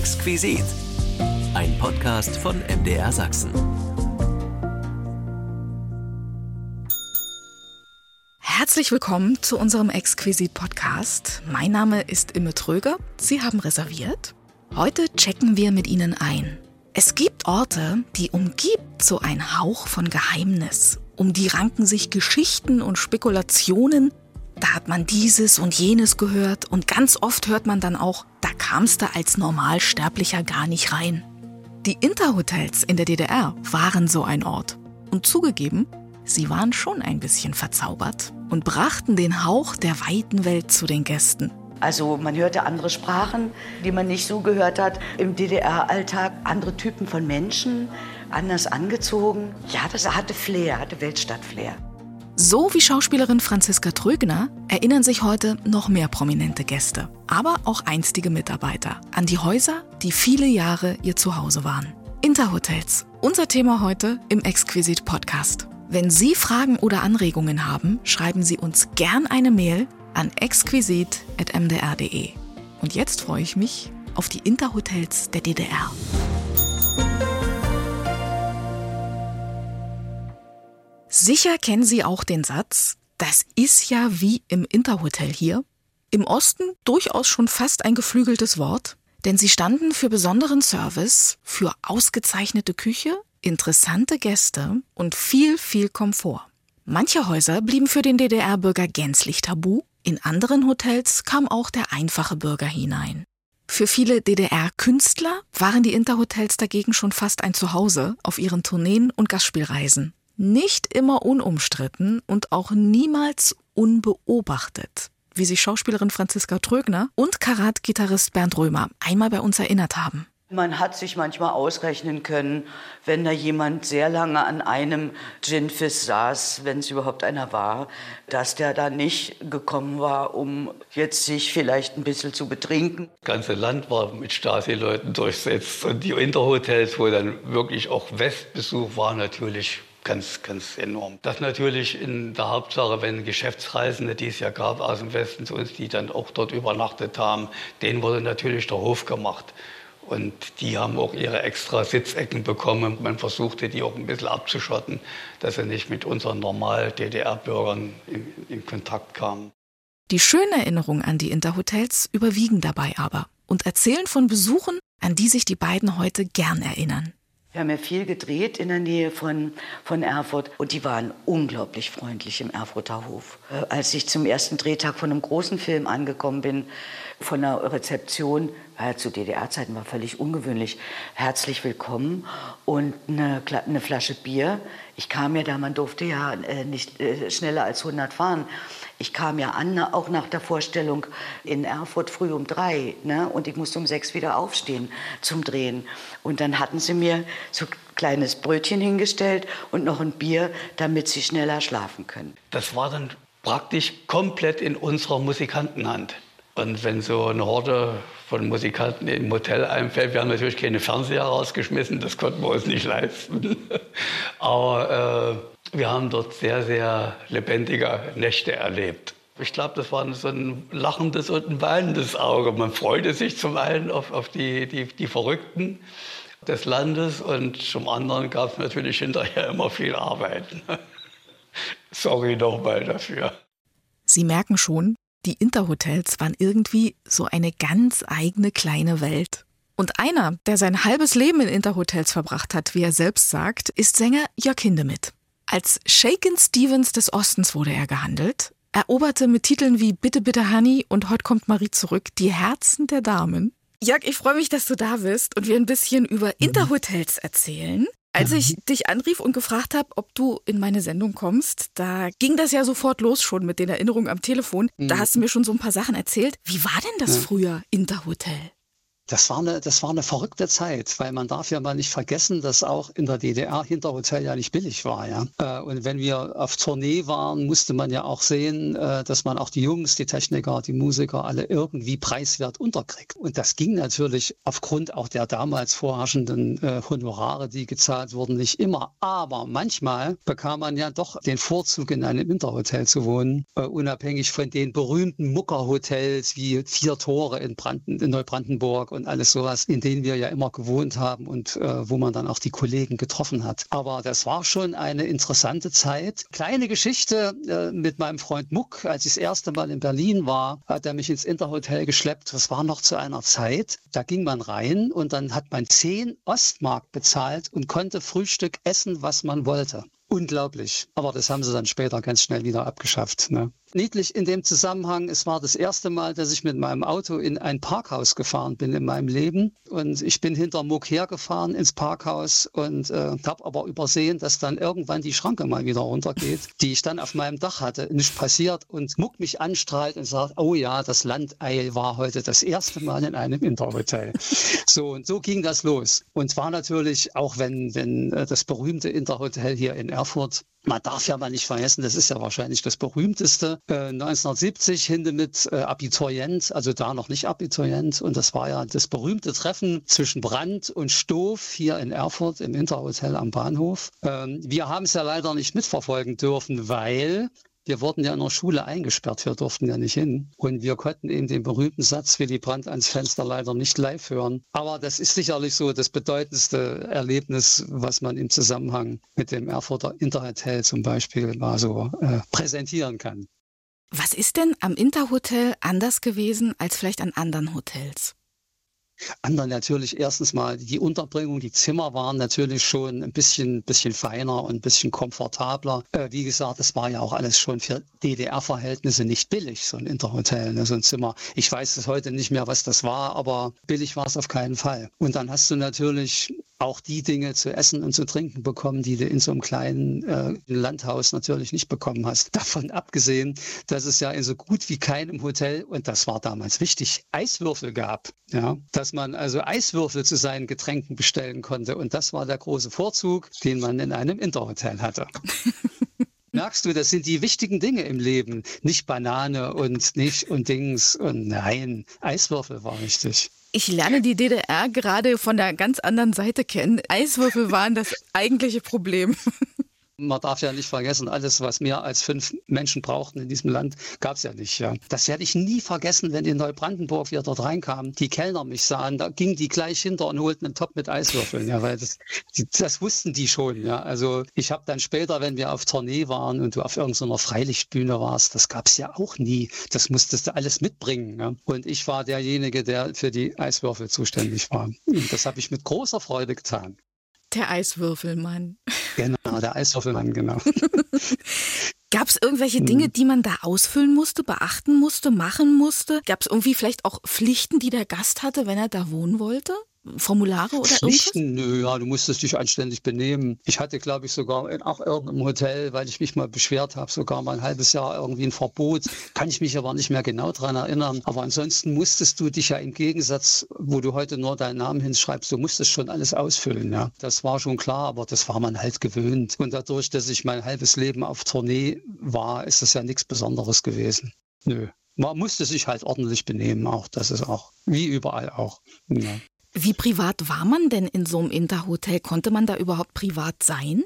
Exquisit. Ein Podcast von MDR Sachsen. Herzlich willkommen zu unserem Exquisit-Podcast. Mein Name ist Imme Tröger. Sie haben reserviert. Heute checken wir mit Ihnen ein. Es gibt Orte, die umgibt so ein Hauch von Geheimnis. Um die ranken sich Geschichten und Spekulationen, da hat man dieses und jenes gehört und ganz oft hört man dann auch, da kamst du als Normalsterblicher gar nicht rein. Die Interhotels in der DDR waren so ein Ort. Und zugegeben, sie waren schon ein bisschen verzaubert und brachten den Hauch der weiten Welt zu den Gästen. Also man hörte andere Sprachen, die man nicht so gehört hat im DDR-Alltag, andere Typen von Menschen, anders angezogen. Ja, das hatte Flair, hatte Weltstadt-Flair. So wie Schauspielerin Franziska Trögner erinnern sich heute noch mehr prominente Gäste, aber auch einstige Mitarbeiter an die Häuser, die viele Jahre ihr Zuhause waren. Interhotels, unser Thema heute im Exquisit Podcast. Wenn Sie Fragen oder Anregungen haben, schreiben Sie uns gern eine Mail an exquisit.mdr.de. Und jetzt freue ich mich auf die Interhotels der DDR. Sicher kennen Sie auch den Satz, das ist ja wie im Interhotel hier. Im Osten durchaus schon fast ein geflügeltes Wort, denn sie standen für besonderen Service, für ausgezeichnete Küche, interessante Gäste und viel, viel Komfort. Manche Häuser blieben für den DDR-Bürger gänzlich tabu, in anderen Hotels kam auch der einfache Bürger hinein. Für viele DDR-Künstler waren die Interhotels dagegen schon fast ein Zuhause auf ihren Tourneen und Gastspielreisen nicht immer unumstritten und auch niemals unbeobachtet, wie sich Schauspielerin Franziska Trögner und Karat-Gitarrist Bernd Römer einmal bei uns erinnert haben. Man hat sich manchmal ausrechnen können, wenn da jemand sehr lange an einem Ginfis saß, wenn es überhaupt einer war, dass der da nicht gekommen war, um jetzt sich vielleicht ein bisschen zu betrinken. Das ganze Land war mit Stasi-Leuten durchsetzt und die Interhotels, wo dann wirklich auch Westbesuch war, natürlich ganz, ganz enorm. Das natürlich in der Hauptsache, wenn Geschäftsreisende, die es ja gab aus dem Westen zu uns, die dann auch dort übernachtet haben, denen wurde natürlich der Hof gemacht. Und die haben auch ihre extra Sitzecken bekommen. Man versuchte, die auch ein bisschen abzuschotten, dass sie nicht mit unseren normal DDR-Bürgern in, in Kontakt kamen. Die schönen Erinnerungen an die Interhotels überwiegen dabei aber und erzählen von Besuchen, an die sich die beiden heute gern erinnern. Wir haben ja viel gedreht in der Nähe von, von Erfurt und die waren unglaublich freundlich im Erfurter Hof. Äh, als ich zum ersten Drehtag von einem großen Film angekommen bin, von einer Rezeption, ja, zu DDR-Zeiten war völlig ungewöhnlich, herzlich willkommen und eine, eine, Flasche Bier. Ich kam ja da, man durfte ja äh, nicht äh, schneller als 100 fahren. Ich kam ja an, auch nach der Vorstellung in Erfurt früh um drei. Ne? Und ich musste um sechs wieder aufstehen zum Drehen. Und dann hatten sie mir so ein kleines Brötchen hingestellt und noch ein Bier, damit sie schneller schlafen können. Das war dann praktisch komplett in unserer Musikantenhand. Und wenn so eine Horde von Musikanten im Hotel einfällt, wir haben natürlich keine Fernseher rausgeschmissen, das konnten wir uns nicht leisten. Aber äh, wir haben dort sehr, sehr lebendige Nächte erlebt. Ich glaube, das war so ein lachendes und ein weinendes Auge. Man freute sich zum einen auf, auf die, die, die Verrückten des Landes und zum anderen gab es natürlich hinterher immer viel Arbeit. Sorry nochmal dafür. Sie merken schon, die Interhotels waren irgendwie so eine ganz eigene kleine Welt. Und einer, der sein halbes Leben in Interhotels verbracht hat, wie er selbst sagt, ist Sänger Jörg Hindemith. Als Shaken Stevens des Ostens wurde er gehandelt, eroberte mit Titeln wie Bitte, bitte, Honey und Heute kommt Marie zurück die Herzen der Damen. Jörg, ich freue mich, dass du da bist und wir ein bisschen über. Interhotels erzählen. Als ich dich anrief und gefragt habe, ob du in meine Sendung kommst, da ging das ja sofort los schon mit den Erinnerungen am Telefon. Da mhm. hast du mir schon so ein paar Sachen erzählt. Wie war denn das früher, Interhotel? Das war, eine, das war eine verrückte Zeit, weil man darf ja mal nicht vergessen, dass auch in der DDR Hinterhotel ja nicht billig war. Ja? Äh, und wenn wir auf Tournee waren, musste man ja auch sehen, äh, dass man auch die Jungs, die Techniker, die Musiker alle irgendwie preiswert unterkriegt. Und das ging natürlich aufgrund auch der damals vorherrschenden äh, Honorare, die gezahlt wurden, nicht immer. Aber manchmal bekam man ja doch den Vorzug, in einem Winterhotel zu wohnen, unabhängig von den berühmten Muckerhotels wie Vier Tore in, Branden, in Neubrandenburg und alles sowas, in denen wir ja immer gewohnt haben und äh, wo man dann auch die Kollegen getroffen hat. Aber das war schon eine interessante Zeit. Kleine Geschichte äh, mit meinem Freund Muck, als ich das erste Mal in Berlin war, hat er mich ins Interhotel geschleppt. Das war noch zu einer Zeit, da ging man rein und dann hat man 10 Ostmark bezahlt und konnte Frühstück essen, was man wollte. Unglaublich. Aber das haben sie dann später ganz schnell wieder abgeschafft. Ne? Niedlich in dem Zusammenhang, es war das erste Mal, dass ich mit meinem Auto in ein Parkhaus gefahren bin in meinem Leben. Und ich bin hinter Muck hergefahren ins Parkhaus und äh, habe aber übersehen, dass dann irgendwann die Schranke mal wieder runtergeht, die ich dann auf meinem Dach hatte. Nicht passiert und Muck mich anstrahlt und sagt, oh ja, das Landeil war heute das erste Mal in einem Interhotel. so und so ging das los. Und zwar natürlich, auch wenn, wenn äh, das berühmte Interhotel hier in Erfurt man darf ja mal nicht vergessen, das ist ja wahrscheinlich das berühmteste. Äh, 1970 hinter mit äh, Abiturient, also da noch nicht Abiturient. Und das war ja das berühmte Treffen zwischen Brandt und Stoff hier in Erfurt im Interhotel am Bahnhof. Ähm, wir haben es ja leider nicht mitverfolgen dürfen, weil wir wurden ja in der Schule eingesperrt, wir durften ja nicht hin. Und wir konnten eben den berühmten Satz Willy Brandt ans Fenster leider nicht live hören. Aber das ist sicherlich so das bedeutendste Erlebnis, was man im Zusammenhang mit dem Erfurter Interhotel zum Beispiel mal so äh, präsentieren kann. Was ist denn am Interhotel anders gewesen als vielleicht an anderen Hotels? Anderen natürlich erstens mal die Unterbringung, die Zimmer waren natürlich schon ein bisschen, bisschen feiner und ein bisschen komfortabler. Äh, wie gesagt, es war ja auch alles schon für DDR-Verhältnisse nicht billig, so ein Interhotel, ne, so ein Zimmer. Ich weiß es heute nicht mehr, was das war, aber billig war es auf keinen Fall. Und dann hast du natürlich auch die Dinge zu essen und zu trinken bekommen, die du in so einem kleinen äh, Landhaus natürlich nicht bekommen hast. Davon abgesehen, dass es ja in so gut wie keinem Hotel, und das war damals wichtig, Eiswürfel gab. Ja, dass man also Eiswürfel zu seinen Getränken bestellen konnte. Und das war der große Vorzug, den man in einem Interhotel hatte. merkst du, das sind die wichtigen Dinge im Leben. Nicht Banane und nicht und Dings und nein, Eiswürfel war wichtig. Ich lerne die DDR gerade von der ganz anderen Seite kennen. Eiswürfel waren das eigentliche Problem. Man darf ja nicht vergessen, alles, was mehr als fünf Menschen brauchten in diesem Land, gab es ja nicht. Ja. Das werde ich nie vergessen, wenn in Neubrandenburg wir dort reinkamen, die Kellner mich sahen, da gingen die gleich hinter und holten einen Top mit Eiswürfeln, ja, weil das, das wussten die schon. Ja. Also ich habe dann später, wenn wir auf Tournee waren und du auf irgendeiner Freilichtbühne warst, das gab es ja auch nie. Das musstest du alles mitbringen. Ja. Und ich war derjenige, der für die Eiswürfel zuständig war. Und das habe ich mit großer Freude getan. Der Eiswürfelmann. Genau, der Eiswürfelmann, genau. Gab es irgendwelche Dinge, hm. die man da ausfüllen musste, beachten musste, machen musste? Gab es irgendwie vielleicht auch Pflichten, die der Gast hatte, wenn er da wohnen wollte? Formulare oder Pflichten, irgendwas? Nö, ja, du musstest dich anständig benehmen. Ich hatte, glaube ich, sogar in auch irgendeinem Hotel, weil ich mich mal beschwert habe, sogar mal ein halbes Jahr irgendwie ein Verbot. Kann ich mich aber nicht mehr genau daran erinnern. Aber ansonsten musstest du dich ja im Gegensatz, wo du heute nur deinen Namen hinschreibst, du musstest schon alles ausfüllen. Ja, das war schon klar, aber das war man halt gewöhnt. Und dadurch, dass ich mein halbes Leben auf Tournee war, ist das ja nichts Besonderes gewesen. Nö. Man musste sich halt ordentlich benehmen, auch das ist auch wie überall auch. Ja. Wie privat war man denn in so einem Interhotel? Konnte man da überhaupt privat sein?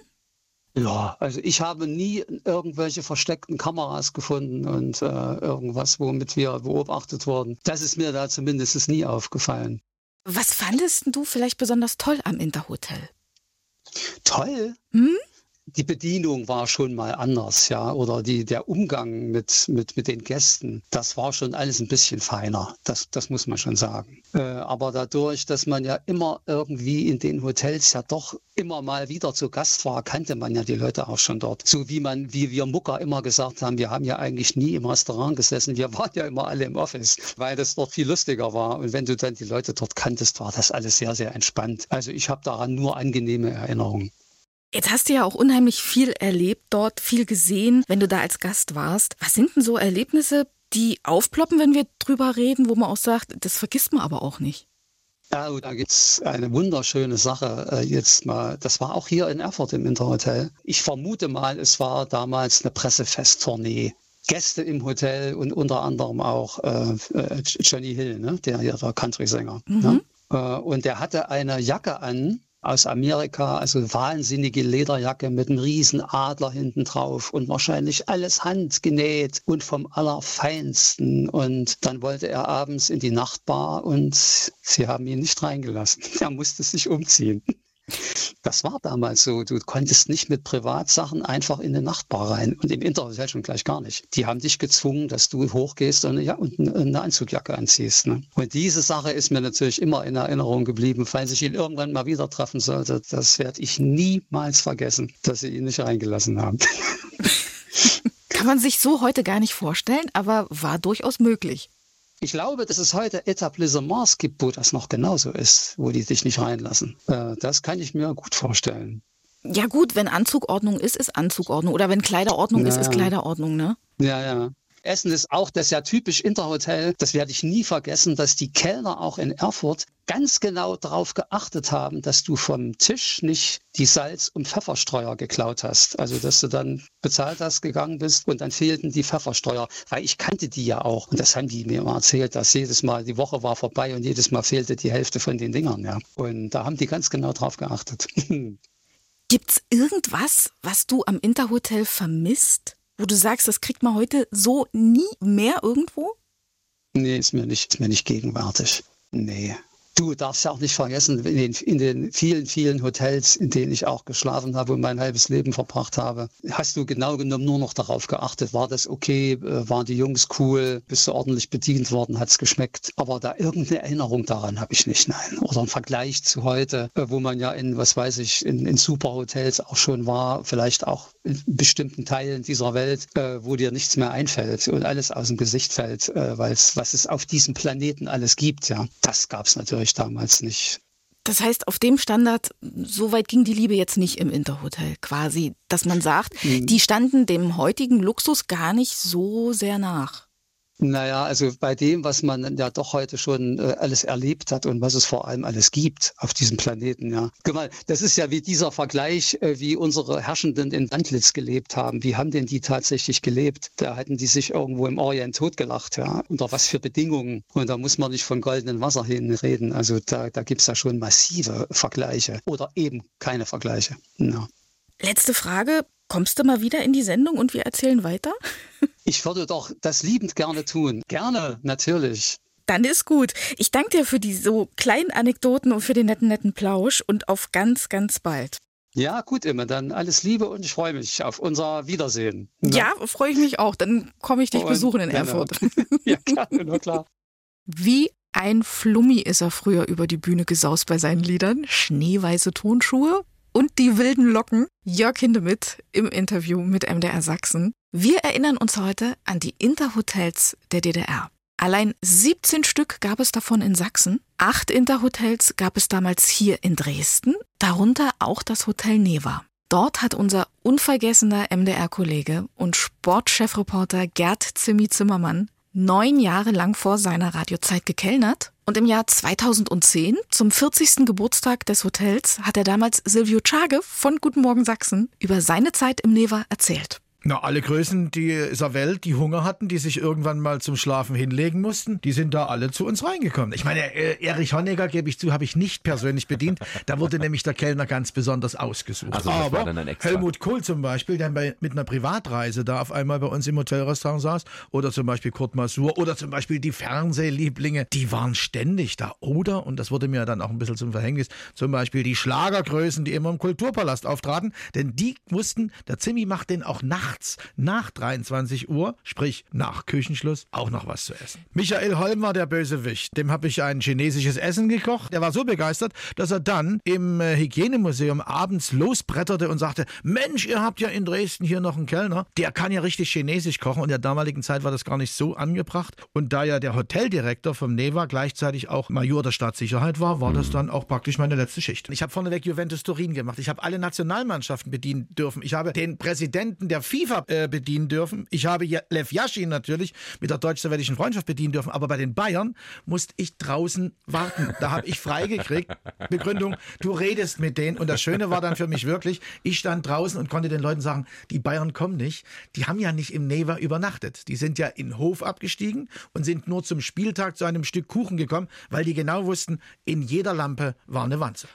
Ja, also ich habe nie irgendwelche versteckten Kameras gefunden und äh, irgendwas, womit wir beobachtet wurden. Das ist mir da zumindest nie aufgefallen. Was fandest du vielleicht besonders toll am Interhotel? Toll? Hm? Die Bedienung war schon mal anders, ja, oder die, der Umgang mit, mit, mit den Gästen, das war schon alles ein bisschen feiner, das, das muss man schon sagen. Äh, aber dadurch, dass man ja immer irgendwie in den Hotels ja doch immer mal wieder zu Gast war, kannte man ja die Leute auch schon dort. So wie man, wie wir Mucker immer gesagt haben, wir haben ja eigentlich nie im Restaurant gesessen, wir waren ja immer alle im Office, weil das dort viel lustiger war. Und wenn du dann die Leute dort kanntest, war das alles sehr, sehr entspannt. Also ich habe daran nur angenehme Erinnerungen. Jetzt hast du ja auch unheimlich viel erlebt dort, viel gesehen, wenn du da als Gast warst. Was sind denn so Erlebnisse, die aufploppen, wenn wir drüber reden, wo man auch sagt, das vergisst man aber auch nicht? Ja, da gibt es eine wunderschöne Sache äh, jetzt mal. Das war auch hier in Erfurt im Interhotel. Ich vermute mal, es war damals eine Pressefesttournee. Gäste im Hotel und unter anderem auch äh, äh Johnny Hill, ne? der hier der Country-Sänger. Mhm. Ne? Äh, und der hatte eine Jacke an, aus Amerika, also wahnsinnige Lederjacke mit einem riesen Adler hinten drauf und wahrscheinlich alles handgenäht und vom Allerfeinsten. Und dann wollte er abends in die Nachtbar und sie haben ihn nicht reingelassen. Er musste sich umziehen. Das war damals so. Du konntest nicht mit Privatsachen einfach in eine Nachtbar rein und im Interhotel schon gleich gar nicht. Die haben dich gezwungen, dass du hochgehst und, ja, und eine Anzugjacke anziehst. Ne? Und diese Sache ist mir natürlich immer in Erinnerung geblieben. Falls ich ihn irgendwann mal wieder treffen sollte, das werde ich niemals vergessen, dass sie ihn nicht reingelassen haben. Kann man sich so heute gar nicht vorstellen, aber war durchaus möglich. Ich glaube, dass es heute Etablissements gibt, wo das noch genauso ist, wo die dich nicht reinlassen. Äh, das kann ich mir gut vorstellen. Ja gut, wenn Anzugordnung ist, ist Anzugordnung. Oder wenn Kleiderordnung ja, ist, ist Kleiderordnung, ne? Ja, ja. Essen ist auch das ja typisch Interhotel. Das werde ich nie vergessen, dass die Kellner auch in Erfurt ganz genau darauf geachtet haben, dass du vom Tisch nicht die Salz- und Pfefferstreuer geklaut hast. Also, dass du dann bezahlt hast, gegangen bist und dann fehlten die Pfefferstreuer. Weil ich kannte die ja auch. Und das haben die mir immer erzählt, dass jedes Mal, die Woche war vorbei und jedes Mal fehlte die Hälfte von den Dingern. Ja. Und da haben die ganz genau drauf geachtet. Gibt's irgendwas, was du am Interhotel vermisst? Wo du sagst, das kriegt man heute so nie mehr irgendwo? Nee, ist mir nicht, ist mir nicht gegenwärtig. Nee. Du darfst ja auch nicht vergessen, in den, in den, vielen, vielen Hotels, in denen ich auch geschlafen habe und mein halbes Leben verbracht habe, hast du genau genommen nur noch darauf geachtet, war das okay, äh, waren die Jungs cool, bist du ordentlich bedient worden, hat es geschmeckt. Aber da irgendeine Erinnerung daran habe ich nicht, nein. Oder ein Vergleich zu heute, äh, wo man ja in, was weiß ich, in, in Superhotels auch schon war, vielleicht auch in bestimmten Teilen dieser Welt, äh, wo dir nichts mehr einfällt und alles aus dem Gesicht fällt, weil es, was es auf diesem Planeten alles gibt, ja. Das gab es natürlich ich damals nicht. Das heißt, auf dem Standard, so weit ging die Liebe jetzt nicht im Interhotel quasi, dass man sagt, mhm. die standen dem heutigen Luxus gar nicht so sehr nach. Naja, also bei dem, was man ja doch heute schon äh, alles erlebt hat und was es vor allem alles gibt auf diesem Planeten, ja. Guck mal, das ist ja wie dieser Vergleich, äh, wie unsere Herrschenden in Wandlitz gelebt haben. Wie haben denn die tatsächlich gelebt? Da hatten die sich irgendwo im Orient totgelacht, ja. Unter was für Bedingungen? Und da muss man nicht von goldenem Wasser hin reden. Also da, da gibt es ja schon massive Vergleiche oder eben keine Vergleiche. Ja. Letzte Frage. Kommst du mal wieder in die Sendung und wir erzählen weiter? Ich würde doch das liebend gerne tun. Gerne, natürlich. Dann ist gut. Ich danke dir für die so kleinen Anekdoten und für den netten, netten Plausch und auf ganz, ganz bald. Ja, gut, immer. Dann alles Liebe und ich freue mich auf unser Wiedersehen. Ne? Ja, freue ich mich auch. Dann komme ich dich und, besuchen in Erfurt. ja, klar, nur klar. Wie ein Flummi ist er früher über die Bühne gesaust bei seinen Liedern. Schneeweiße Tonschuhe, und die wilden Locken. Jörg Hindemith im Interview mit MDR Sachsen. Wir erinnern uns heute an die Interhotels der DDR. Allein 17 Stück gab es davon in Sachsen. Acht Interhotels gab es damals hier in Dresden, darunter auch das Hotel Neva. Dort hat unser unvergessener MDR-Kollege und Sportchefreporter Gerd Zimmi Zimmermann neun Jahre lang vor seiner Radiozeit gekellnert und im Jahr 2010, zum 40. Geburtstag des Hotels, hat er damals Silvio Czage von Guten Morgen Sachsen über seine Zeit im Neva erzählt. Na, alle Größen dieser Welt, die Hunger hatten, die sich irgendwann mal zum Schlafen hinlegen mussten, die sind da alle zu uns reingekommen. Ich meine, äh, Erich Honecker, gebe ich zu, habe ich nicht persönlich bedient. Da wurde nämlich der Kellner ganz besonders ausgesucht. Also Aber Helmut Kohl zum Beispiel, der bei, mit einer Privatreise da auf einmal bei uns im Hotelrestaurant saß, oder zum Beispiel Kurt Masur, oder zum Beispiel die Fernsehlieblinge, die waren ständig da. Oder, und das wurde mir dann auch ein bisschen zum Verhängnis, zum Beispiel die Schlagergrößen, die immer im Kulturpalast auftraten, denn die wussten, der Zimmi macht den auch nachts nachts nach 23 Uhr, sprich nach Küchenschluss, auch noch was zu essen. Michael Holm war der Bösewicht. Dem habe ich ein chinesisches Essen gekocht. Er war so begeistert, dass er dann im äh, Hygienemuseum abends losbretterte und sagte, Mensch, ihr habt ja in Dresden hier noch einen Kellner, der kann ja richtig chinesisch kochen. Und in der damaligen Zeit war das gar nicht so angebracht. Und da ja der Hoteldirektor vom Neva gleichzeitig auch Major der Staatssicherheit war, war das dann auch praktisch meine letzte Schicht. Ich habe vorneweg Juventus Turin gemacht. Ich habe alle Nationalmannschaften bedienen dürfen. Ich habe den Präsidenten der FIFA FIFA äh, bedienen dürfen. Ich habe Lev Yashin natürlich mit der deutsch-sowjetischen Freundschaft bedienen dürfen, aber bei den Bayern musste ich draußen warten. Da habe ich freigekriegt. Begründung, du redest mit denen. Und das Schöne war dann für mich wirklich, ich stand draußen und konnte den Leuten sagen, die Bayern kommen nicht. Die haben ja nicht im Neva übernachtet. Die sind ja in Hof abgestiegen und sind nur zum Spieltag zu einem Stück Kuchen gekommen, weil die genau wussten, in jeder Lampe war eine Wanze.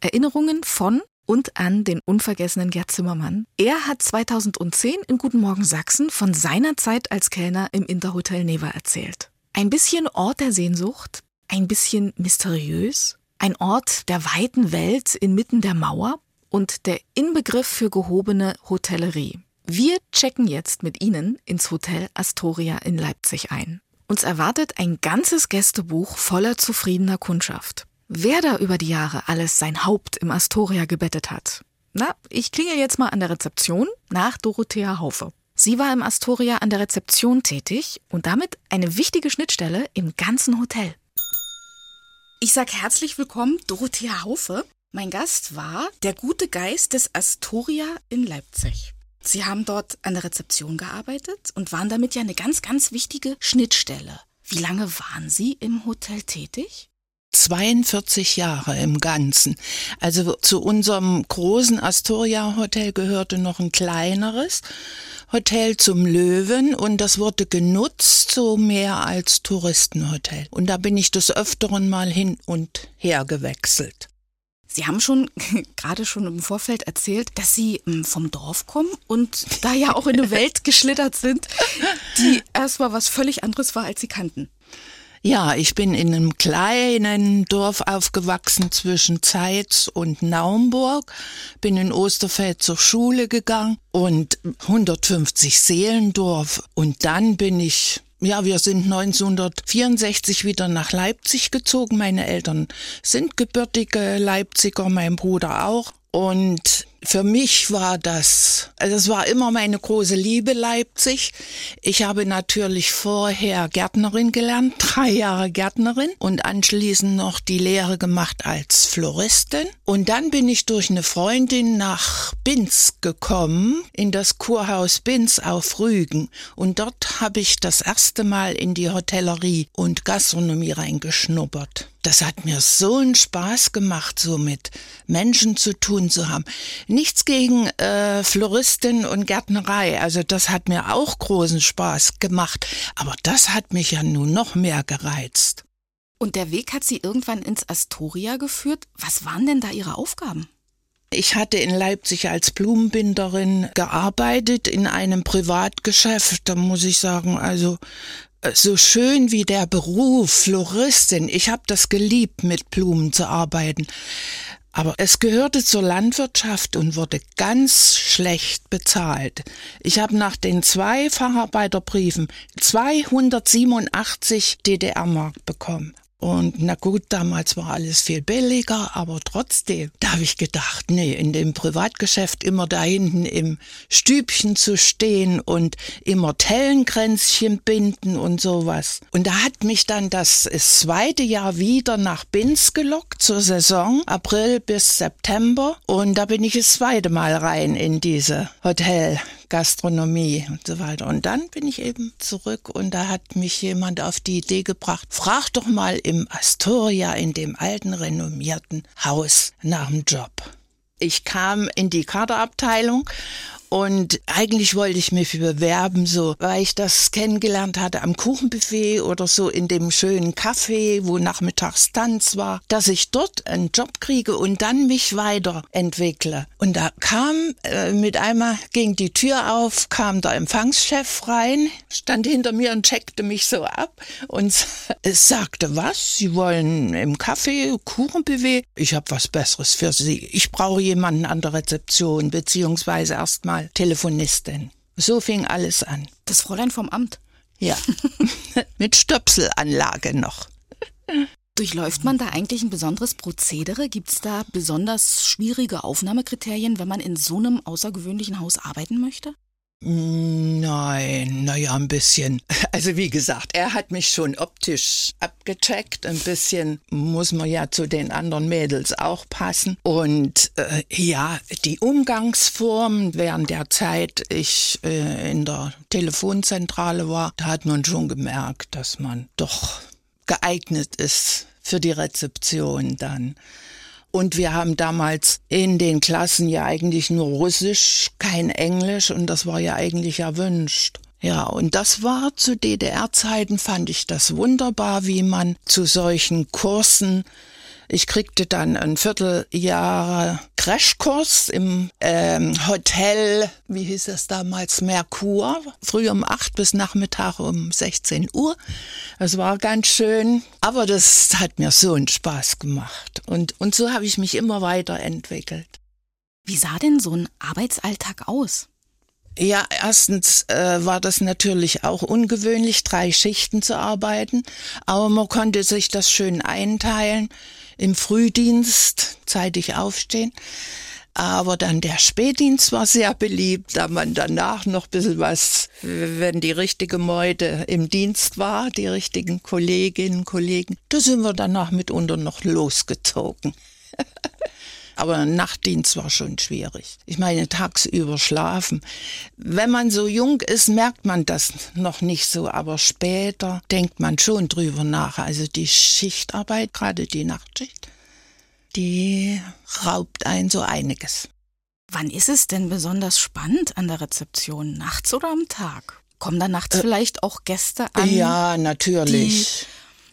Erinnerungen von und an den unvergessenen Gerd Zimmermann. Er hat 2010 in Guten Morgen Sachsen von seiner Zeit als Kellner im Interhotel Neva erzählt. Ein bisschen Ort der Sehnsucht, ein bisschen mysteriös, ein Ort der weiten Welt inmitten der Mauer und der Inbegriff für gehobene Hotellerie. Wir checken jetzt mit Ihnen ins Hotel Astoria in Leipzig ein. Uns erwartet ein ganzes Gästebuch voller zufriedener Kundschaft. Wer da über die Jahre alles sein Haupt im Astoria gebettet hat? Na, ich klingel jetzt mal an der Rezeption nach Dorothea Haufe. Sie war im Astoria an der Rezeption tätig und damit eine wichtige Schnittstelle im ganzen Hotel. Ich sag herzlich willkommen, Dorothea Haufe. Mein Gast war der gute Geist des Astoria in Leipzig. Sie haben dort an der Rezeption gearbeitet und waren damit ja eine ganz, ganz wichtige Schnittstelle. Wie lange waren Sie im Hotel tätig? 42 Jahre im Ganzen. Also zu unserem großen Astoria Hotel gehörte noch ein kleineres Hotel zum Löwen und das wurde genutzt so mehr als Touristenhotel. Und da bin ich des Öfteren mal hin und her gewechselt. Sie haben schon gerade schon im Vorfeld erzählt, dass Sie ähm, vom Dorf kommen und da ja auch in eine Welt geschlittert sind, die erstmal was völlig anderes war, als Sie kannten. Ja, ich bin in einem kleinen Dorf aufgewachsen zwischen Zeitz und Naumburg, bin in Osterfeld zur Schule gegangen und 150 Seelendorf und dann bin ich ja, wir sind 1964 wieder nach Leipzig gezogen. Meine Eltern sind gebürtige Leipziger, mein Bruder auch. Und für mich war das, also es war immer meine große Liebe Leipzig. Ich habe natürlich vorher Gärtnerin gelernt, drei Jahre Gärtnerin und anschließend noch die Lehre gemacht als Floristin. Und dann bin ich durch eine Freundin nach Binz gekommen, in das Kurhaus Binz auf Rügen. Und dort habe ich das erste Mal in die Hotellerie und Gastronomie reingeschnuppert. Das hat mir so einen Spaß gemacht, so mit Menschen zu tun zu haben Nichts gegen äh, Floristin und Gärtnerei. Also das hat mir auch großen Spaß gemacht. Aber das hat mich ja nun noch mehr gereizt. Und der Weg hat Sie irgendwann ins Astoria geführt. Was waren denn da Ihre Aufgaben? Ich hatte in Leipzig als Blumenbinderin gearbeitet in einem Privatgeschäft. Da muss ich sagen, also so schön wie der Beruf Floristin. Ich habe das geliebt, mit Blumen zu arbeiten. Aber es gehörte zur Landwirtschaft und wurde ganz schlecht bezahlt. Ich habe nach den zwei Facharbeiterbriefen 287 DDR-Mark bekommen. Und na gut, damals war alles viel billiger, aber trotzdem, da habe ich gedacht, nee, in dem Privatgeschäft immer da hinten im Stübchen zu stehen und immer Tellenkränzchen binden und sowas. Und da hat mich dann das, zweite Jahr wieder nach Binz gelockt zur Saison, April bis September. Und da bin ich das zweite Mal rein in diese Hotel. Gastronomie und so weiter. Und dann bin ich eben zurück und da hat mich jemand auf die Idee gebracht, frag doch mal im Astoria, in dem alten renommierten Haus, nach dem Job. Ich kam in die Kaderabteilung und eigentlich wollte ich mich bewerben, so, weil ich das kennengelernt hatte am Kuchenbuffet oder so in dem schönen Café, wo nachmittags Tanz war, dass ich dort einen Job kriege und dann mich weiterentwickle. Und da kam äh, mit einmal ging die Tür auf, kam der Empfangschef rein, stand hinter mir und checkte mich so ab und sagte, was? Sie wollen im Café Kuchenbuffet? Ich habe was Besseres für Sie. Ich brauche jemanden an der Rezeption beziehungsweise erstmal Telefonistin. So fing alles an. Das Fräulein vom Amt. Ja, mit Stöpselanlage noch. Durchläuft man da eigentlich ein besonderes Prozedere? Gibt es da besonders schwierige Aufnahmekriterien, wenn man in so einem außergewöhnlichen Haus arbeiten möchte? Nein, naja, ein bisschen. Also wie gesagt, er hat mich schon optisch abgecheckt. Ein bisschen muss man ja zu den anderen Mädels auch passen. Und äh, ja, die Umgangsform während der Zeit ich äh, in der Telefonzentrale war, da hat man schon gemerkt, dass man doch geeignet ist für die Rezeption dann. Und wir haben damals in den Klassen ja eigentlich nur Russisch, kein Englisch und das war ja eigentlich erwünscht. Ja, und das war zu DDR-Zeiten, fand ich das wunderbar, wie man zu solchen Kursen Ich kriegte dann ein Vierteljahr Crashkurs im ähm, Hotel, wie hieß es damals, Merkur, früh um acht bis Nachmittag um 16 Uhr. Das war ganz schön, aber das hat mir so einen Spaß gemacht. Und, und so habe ich mich immer weiterentwickelt. Wie sah denn so ein Arbeitsalltag aus? Ja, erstens äh, war das natürlich auch ungewöhnlich, drei Schichten zu arbeiten, aber man konnte sich das schön einteilen. Im Frühdienst zeitig aufstehen. Aber dann der Spätdienst war sehr beliebt, da man danach noch ein bisschen was, wenn die richtige Meute im Dienst war, die richtigen Kolleginnen, Kollegen, da sind wir danach mitunter noch losgezogen. Aber Nachtdienst war schon schwierig. Ich meine, tagsüber schlafen. Wenn man so jung ist, merkt man das noch nicht so, aber später denkt man schon drüber nach. Also die Schichtarbeit, gerade die Nachtschicht, die raubt ein so einiges. Wann ist es denn besonders spannend an der Rezeption? Nachts oder am Tag? Kommen da nachts äh, vielleicht auch Gäste an? Ja, natürlich.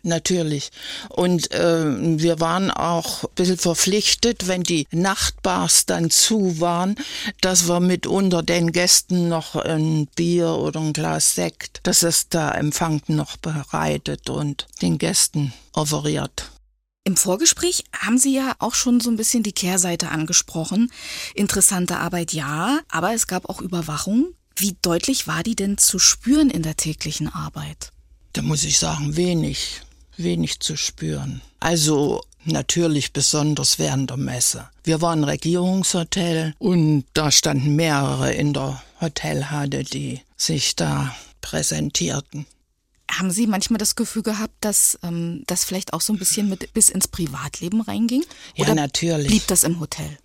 Natürlich. Und äh, wir waren auch ein bisschen verpflichtet, wenn die Nachtbars dann zu waren, dass wir mitunter den Gästen noch ein Bier oder ein Glas Sekt, dass es da Empfang noch bereitet und den Gästen offeriert. Im Vorgespräch haben Sie ja auch schon so ein bisschen die Kehrseite angesprochen. Interessante Arbeit ja, aber es gab auch Überwachung. Wie deutlich war die denn zu spüren in der täglichen Arbeit? Da muss ich sagen, wenig wenig zu spüren. Also natürlich besonders während der Messe. Wir waren Regierungshotel und da standen mehrere in der Hotelhalle, die sich da präsentierten. Haben Sie manchmal das Gefühl gehabt, dass ähm, das vielleicht auch so ein bisschen mit bis ins Privatleben reinging? Oder ja, natürlich. Blieb das im Hotel?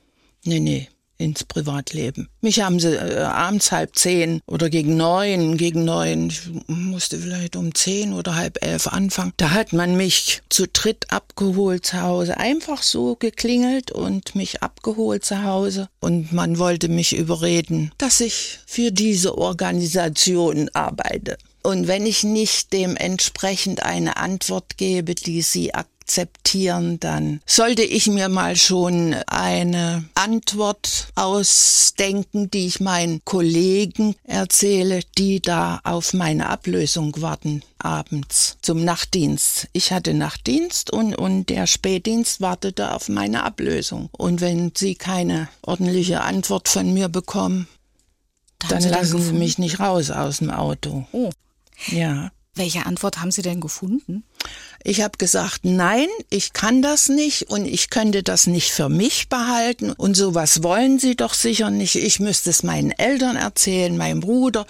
Nee, nee ins Privatleben. Mich haben sie äh, abends halb zehn oder gegen neun, gegen neun, ich musste vielleicht um zehn oder halb elf anfangen. Da hat man mich zu dritt abgeholt zu Hause, einfach so geklingelt und mich abgeholt zu Hause. Und man wollte mich überreden, dass ich für diese Organisation arbeite. Und wenn ich nicht dementsprechend eine Antwort gebe, die sie akzeptieren, akzeptieren, dann sollte ich mir mal schon eine Antwort ausdenken, die ich meinen Kollegen erzähle, die da auf meine Ablösung warten abends zum Nachtdienst. Ich hatte Nachtdienst und, und der Spätdienst wartete auf meine Ablösung. Und wenn sie keine ordentliche Antwort von mir bekommen, dann, dann lassen sie mich nicht raus aus dem Auto. Oh. Ja. Welche Antwort haben Sie denn gefunden? Ich habe gesagt, nein, ich kann das nicht und ich könnte das nicht für mich behalten und sowas wollen Sie doch sicher nicht. Ich müsste es meinen Eltern erzählen, meinem Bruder,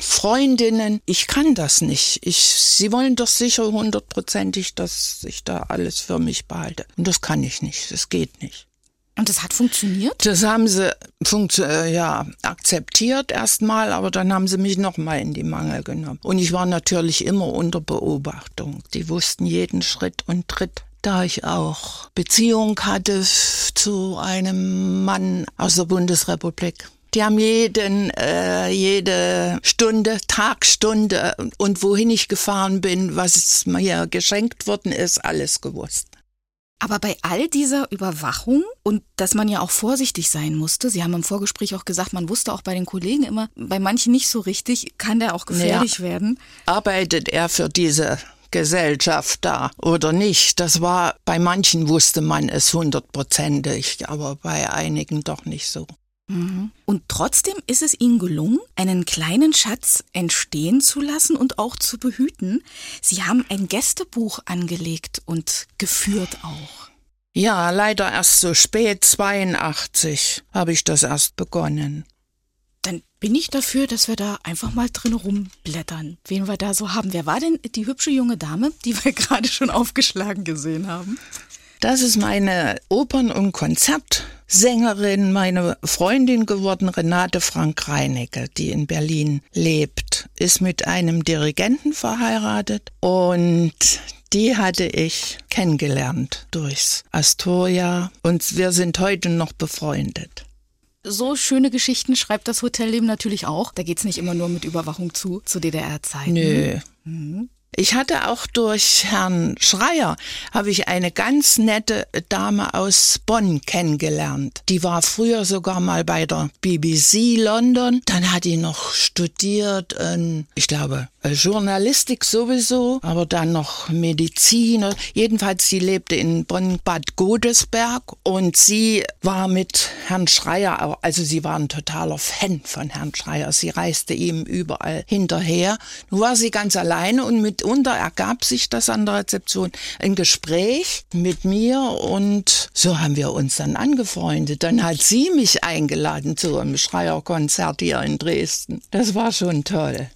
Freundinnen. Ich kann das nicht. Ich, Sie wollen doch sicher hundertprozentig, dass ich da alles für mich behalte. Und das kann ich nicht. Das geht nicht. Und das hat funktioniert? Das haben sie funktio äh, ja, akzeptiert erstmal, aber dann haben sie mich nochmal in die Mangel genommen. Und ich war natürlich immer unter Beobachtung. Die wussten jeden Schritt und Tritt. Da ich auch Beziehung hatte zu einem Mann aus der Bundesrepublik. Die haben jeden, äh, jede Stunde, Tagstunde und wohin ich gefahren bin, was mir geschenkt worden ist, alles gewusst. Aber bei all dieser Überwachung und dass man ja auch vorsichtig sein musste, Sie haben im Vorgespräch auch gesagt, man wusste auch bei den Kollegen immer, bei manchen nicht so richtig, kann der auch gefährlich ja. werden. Arbeitet er für diese Gesellschaft da oder nicht? Das war, bei manchen wusste man es hundertprozentig, aber bei einigen doch nicht so. Und trotzdem ist es ihnen gelungen, einen kleinen Schatz entstehen zu lassen und auch zu behüten. Sie haben ein Gästebuch angelegt und geführt auch. Ja, leider erst so spät, 82, habe ich das erst begonnen. Dann bin ich dafür, dass wir da einfach mal drin rumblättern, wen wir da so haben. Wer war denn die hübsche junge Dame, die wir gerade schon aufgeschlagen gesehen haben? Das ist meine Opern- und Konzertsängerin, meine Freundin geworden, Renate Frank Reinecke, die in Berlin lebt, ist mit einem Dirigenten verheiratet und die hatte ich kennengelernt durchs Astoria und wir sind heute noch befreundet. So schöne Geschichten schreibt das Hotelleben natürlich auch. Da geht es nicht immer nur mit Überwachung zu, zu DDR-Zeiten. Nö. Mhm. Ich hatte auch durch Herrn Schreier habe ich eine ganz nette Dame aus Bonn kennengelernt. Die war früher sogar mal bei der BBC London. Dann hat die noch studiert, in, ich glaube, Journalistik sowieso, aber dann noch Medizin. Jedenfalls, sie lebte in Bonn-Bad Godesberg und sie war mit Herrn Schreier, also sie war ein totaler Fan von Herrn Schreier. Sie reiste ihm überall hinterher. Nun war sie ganz alleine und mitunter ergab sich das an der Rezeption ein Gespräch mit mir und so haben wir uns dann angefreundet. Dann hat sie mich eingeladen zu einem Schreierkonzert hier in Dresden. Das war schon toll.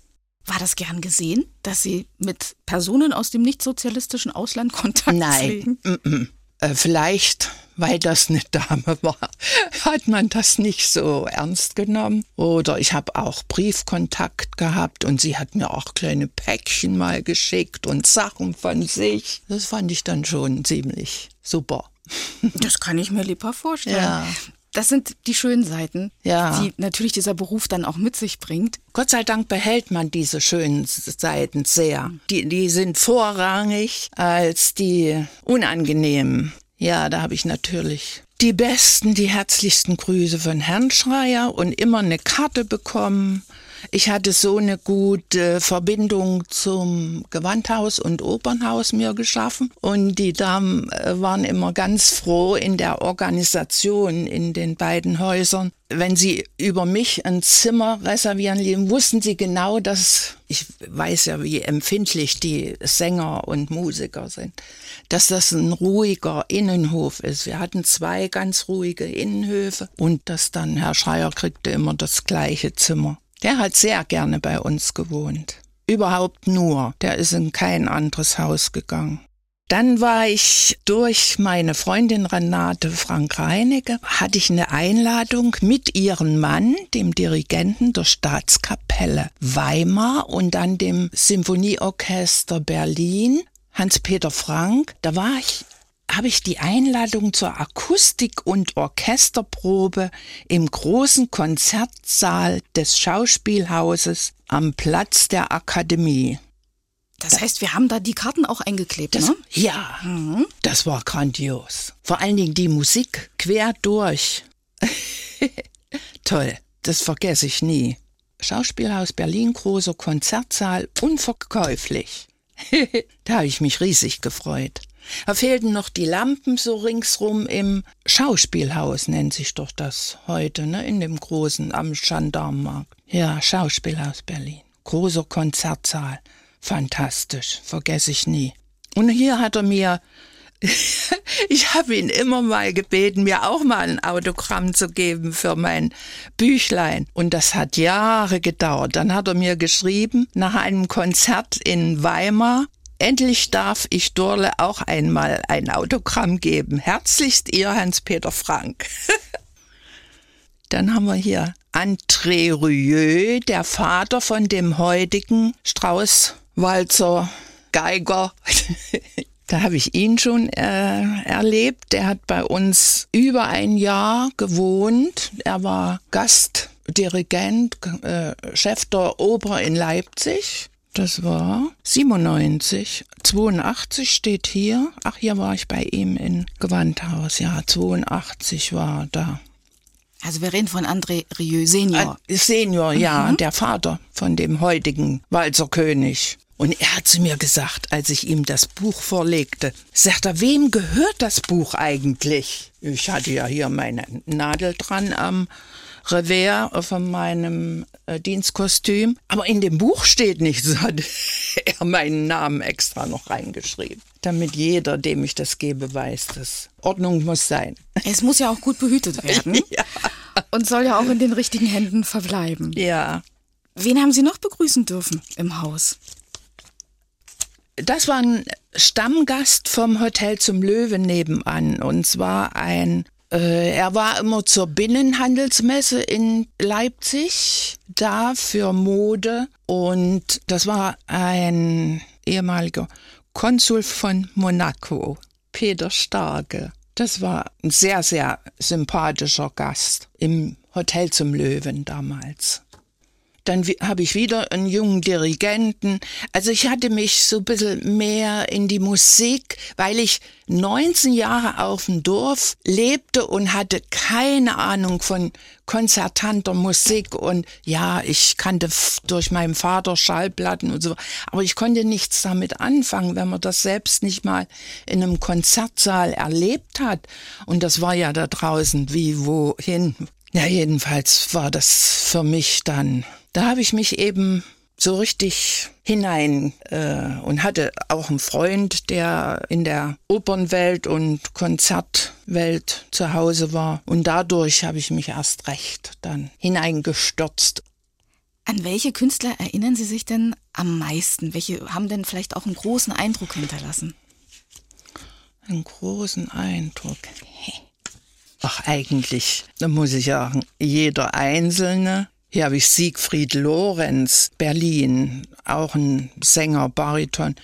War das gern gesehen, dass Sie mit Personen aus dem nichtsozialistischen Ausland Kontakt Nein. pflegen? -mm. Äh, vielleicht, weil das eine Dame war, hat man das nicht so ernst genommen. Oder ich habe auch Briefkontakt gehabt und sie hat mir auch kleine Päckchen mal geschickt und Sachen von sich. Das fand ich dann schon ziemlich super. Das kann ich mir lieber vorstellen. Ja. Das sind die schönen Seiten, Ja. die natürlich dieser Beruf dann auch mit sich bringt. Gott sei Dank behält man diese schönen Seiten sehr. Die, die sind vorrangig als die unangenehmen. Ja, da habe ich natürlich die besten, die herzlichsten Grüße von Herrn Schreier und immer eine Karte bekommen. Ich hatte so eine gute Verbindung zum Gewandhaus und Opernhaus mir geschaffen und die Damen äh, waren immer ganz froh in der Organisation in den beiden Häusern. Wenn sie über mich ein Zimmer reservieren ließen, wussten sie genau, dass ich weiß ja, wie empfindlich die Sänger und Musiker sind, dass das ein ruhiger Innenhof ist. Wir hatten zwei ganz ruhige Innenhöfe und dass dann Herr Schreier kriegte immer das gleiche Zimmer. Der hat sehr gerne bei uns gewohnt. Überhaupt nur. Der ist in kein anderes Haus gegangen. Dann war ich durch meine Freundin Renate Frank Reinecke, hatte ich eine Einladung mit ihrem Mann, dem Dirigenten der Staatskapelle Weimar und dann dem Symphonieorchester Berlin, Hans-Peter Frank. Da war ich habe ich die Einladung zur Akustik- und Orchesterprobe im großen Konzertsaal des Schauspielhauses am Platz der Akademie. Das heißt, wir haben da die Karten auch eingeklebt, Das, ne? Ja, das war grandios. Vor allen Dingen die Musik quer durch. Toll, das vergesse ich nie. Schauspielhaus Berlin, großer Konzertsaal, unverkäuflich. da habe ich mich riesig gefreut. Da fehlten noch die Lampen so ringsrum im Schauspielhaus, nennt sich doch das heute, ne? In dem großen am Gendarmenmarkt. Ja, Schauspielhaus Berlin. Großer Konzertsaal. Fantastisch, vergesse ich nie. Und hier hat er mir, ich habe ihn immer mal gebeten, mir auch mal ein Autogramm zu geben für mein Büchlein. Und das hat Jahre gedauert. Dann hat er mir geschrieben, nach einem Konzert in Weimar, Endlich darf ich Dorle auch einmal ein Autogramm geben. Herzlichst Ihr Hans-Peter Frank. Dann haben wir hier André Rieu, der Vater von dem heutigen Strauß Walzer Geiger. Da habe ich ihn schon äh, erlebt. Der hat bei uns über ein Jahr gewohnt. Er war Gastdirigent, äh, Chef der Oper in Leipzig. Das war 97. 82 steht hier. Ach, hier war ich bei ihm in Gewandhaus. Ja, 82 war da. Also wir reden von André Rieu Senior. Ein Senior, ja, der Vater von dem heutigen Walzerkönig. Und er hat zu mir gesagt, als ich ihm das Buch vorlegte, sagt er, wem gehört das Buch eigentlich? Ich hatte ja hier meine Nadel dran am Revers von meinem äh, Dienstkostüm. Aber in dem Buch steht nichts. So hat er meinen Namen extra noch reingeschrieben. Damit jeder, dem ich das gebe, weiß, dass Ordnung muss sein. Es muss ja auch gut behütet werden Ja. und soll ja auch in den richtigen Händen verbleiben. Ja. Wen haben Sie noch begrüßen dürfen im Haus? Das war ein Stammgast vom Hotel zum Löwen nebenan. Und zwar ein, äh, er war immer zur Binnenhandelsmesse in Leipzig, da für Mode. Und das war ein ehemaliger Konsul von Monaco, Peter Starke. Das war ein sehr, sehr sympathischer Gast im Hotel zum Löwen damals. Dann habe ich wieder einen jungen Dirigenten. Also ich hatte mich so ein bisschen mehr in die Musik, weil ich 19 Jahre auf dem Dorf lebte und hatte keine Ahnung von konzertanter Musik. Und ja, ich kannte durch meinen Vater Schallplatten und so. Aber ich konnte nichts damit anfangen, wenn man das selbst nicht mal in einem Konzertsaal erlebt hat. Und das war ja da draußen wie wohin. Ja, jedenfalls war das für mich dann da habe ich mich eben so richtig hinein äh, und hatte auch einen Freund, der in der Opernwelt und Konzertwelt zu Hause war. Und dadurch habe ich mich erst recht dann hineingestürzt. An welche Künstler erinnern Sie sich denn am meisten? Welche haben denn vielleicht auch einen großen Eindruck hinterlassen? Einen großen Eindruck. Ach, eigentlich, da muss ich sagen, jeder Einzelne hier habe ich Siegfried Lorenz, Berlin, auch ein Sänger, Bariton.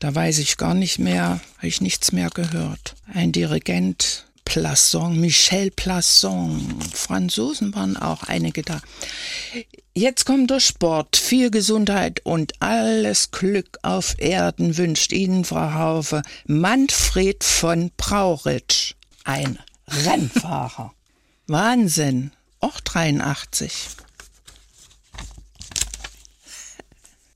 Da weiß ich gar nicht mehr, habe ich nichts mehr gehört. Ein Dirigent, Plasson, Michel Plasson. Franzosen waren auch einige da. Jetzt kommt der Sport. Viel Gesundheit und alles Glück auf Erden wünscht Ihnen, Frau Haufe, Manfred von Brauritsch. Ein Rennfahrer. Wahnsinn. Auch 83.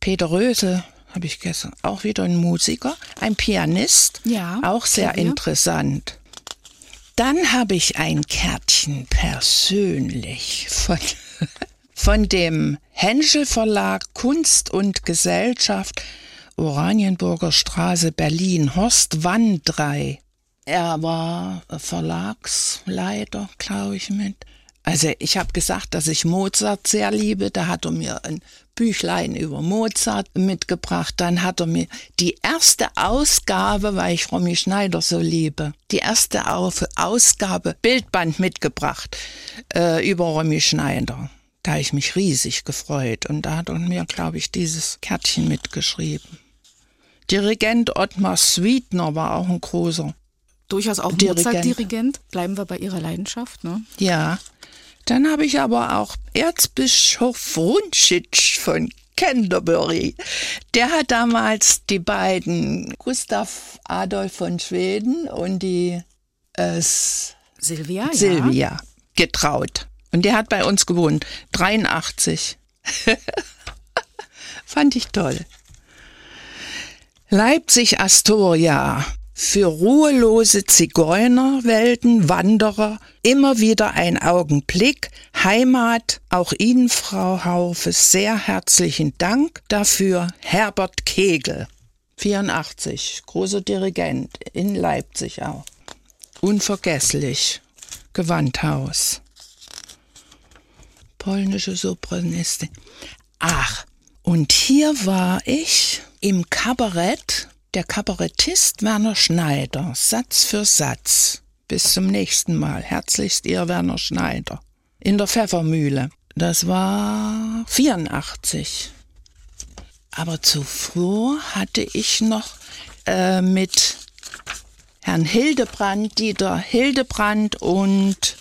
Peter Rösel habe ich gestern, auch wieder ein Musiker, ein Pianist, ja, auch sehr Klavier. interessant. Dann habe ich ein Kärtchen persönlich von, von dem Henschel Verlag Kunst und Gesellschaft Oranienburger Straße Berlin, Horst Wandrei. Er war Verlagsleiter, glaube ich, mit. Also ich habe gesagt, dass ich Mozart sehr liebe. Da hat er mir ein Büchlein über Mozart mitgebracht. Dann hat er mir die erste Ausgabe, weil ich Romy Schneider so liebe, die erste Ausgabe Bildband mitgebracht äh, über Romy Schneider. Da habe ich mich riesig gefreut. Und da hat er mir, glaube ich, dieses Kärtchen mitgeschrieben. Dirigent Ottmar Sweetner war auch ein großer. Durchaus auch Mozart-Dirigent. Bleiben wir bei Ihrer Leidenschaft, ne? Ja. Dann habe ich aber auch Erzbischof Runschitsch von Canterbury. Der hat damals die beiden Gustav Adolf von Schweden und die äh, Silvia, Silvia ja. getraut. Und der hat bei uns gewohnt. 83. Fand ich toll. Leipzig Astoria für ruhelose Zigeunerwelten, Wanderer immer wieder ein Augenblick. Heimat, auch Ihnen, Frau Haufe, sehr herzlichen Dank dafür. Herbert Kegel, 84, großer Dirigent in Leipzig auch. Unvergesslich. Gewandhaus. Polnische Sopranistin. Ach, und hier war ich im Kabarett der Kabarettist Werner Schneider, Satz für Satz. Bis zum nächsten Mal. Herzlichst Ihr Werner Schneider. In der Pfeffermühle. Das war 84. Aber zuvor hatte ich noch äh, mit Herrn Hildebrand, Dieter Hildebrand und,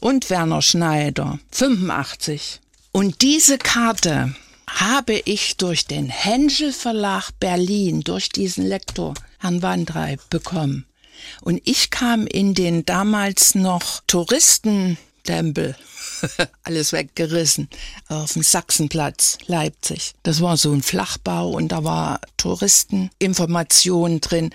und Werner Schneider 85. Und diese Karte habe ich durch den Henschel Verlag Berlin, durch diesen Lektor, Herrn Wandrei, bekommen. Und ich kam in den damals noch Touristentempel, alles weggerissen, auf dem Sachsenplatz, Leipzig. Das war so ein Flachbau und da war Touristeninformation drin.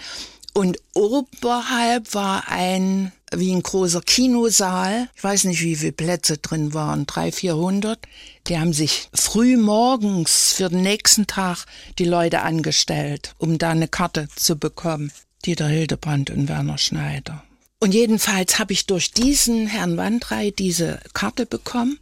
Und oberhalb war ein wie ein großer Kinosaal. Ich weiß nicht, wie viele Plätze drin waren, drei, vierhundert. Die haben sich früh morgens für den nächsten Tag die Leute angestellt, um da eine Karte zu bekommen. Dieter Hildebrand und Werner Schneider. Und jedenfalls habe ich durch diesen Herrn Wandrei diese Karte bekommen.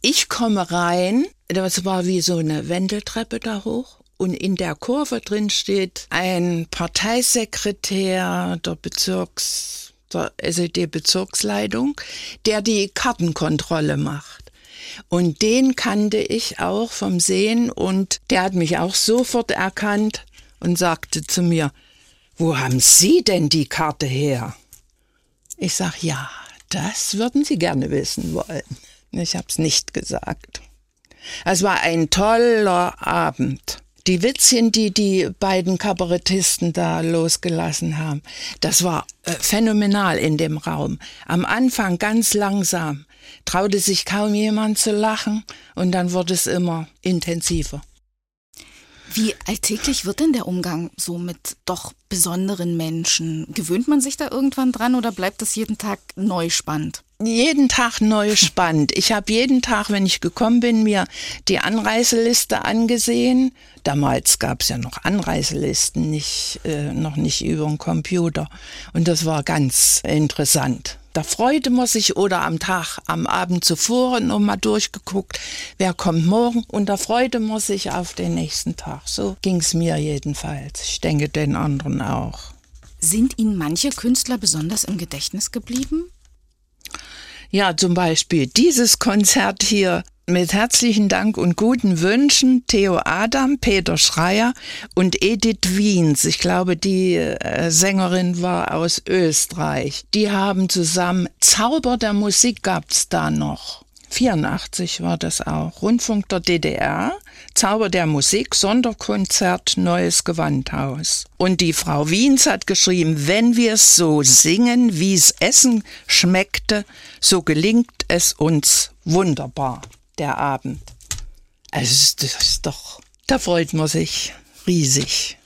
Ich komme rein, das war wie so eine Wendeltreppe da hoch. Und in der Kurve drin steht ein Parteisekretär der Bezirks der SED-Bezirksleitung, der die Kartenkontrolle macht. Und den kannte ich auch vom Sehen und der hat mich auch sofort erkannt und sagte zu mir, wo haben Sie denn die Karte her? Ich sag, ja, das würden Sie gerne wissen wollen. Ich hab's nicht gesagt. Es war ein toller Abend. Die Witzchen, die die beiden Kabarettisten da losgelassen haben, das war äh, phänomenal in dem Raum. Am Anfang ganz langsam, traute sich kaum jemand zu lachen und dann wurde es immer intensiver. Wie alltäglich wird denn der Umgang so mit doch besonderen Menschen? Gewöhnt man sich da irgendwann dran oder bleibt das jeden Tag neu spannend? jeden Tag neu spannend. Ich habe jeden Tag, wenn ich gekommen bin, mir die Anreiseliste angesehen. Damals gab es ja noch Anreiselisten, nicht, äh, noch nicht über den Computer. Und das war ganz interessant. Da freute man sich oder am Tag, am Abend zuvor noch mal durchgeguckt, wer kommt morgen und da freute man sich auf den nächsten Tag. So ging's mir jedenfalls. Ich denke den anderen auch. Sind Ihnen manche Künstler besonders im Gedächtnis geblieben? Ja, zum Beispiel dieses Konzert hier mit herzlichen Dank und guten Wünschen Theo Adam, Peter Schreier und Edith Wiens. Ich glaube, die äh, Sängerin war aus Österreich. Die haben zusammen Zauber der Musik gab's da noch. 84 war das auch. Rundfunk der DDR, Zauber der Musik, Sonderkonzert, Neues Gewandhaus. Und die Frau Wiens hat geschrieben, wenn wir es so singen, wie es Essen schmeckte, so gelingt es uns wunderbar, der Abend. Also das ist doch, da freut man sich riesig.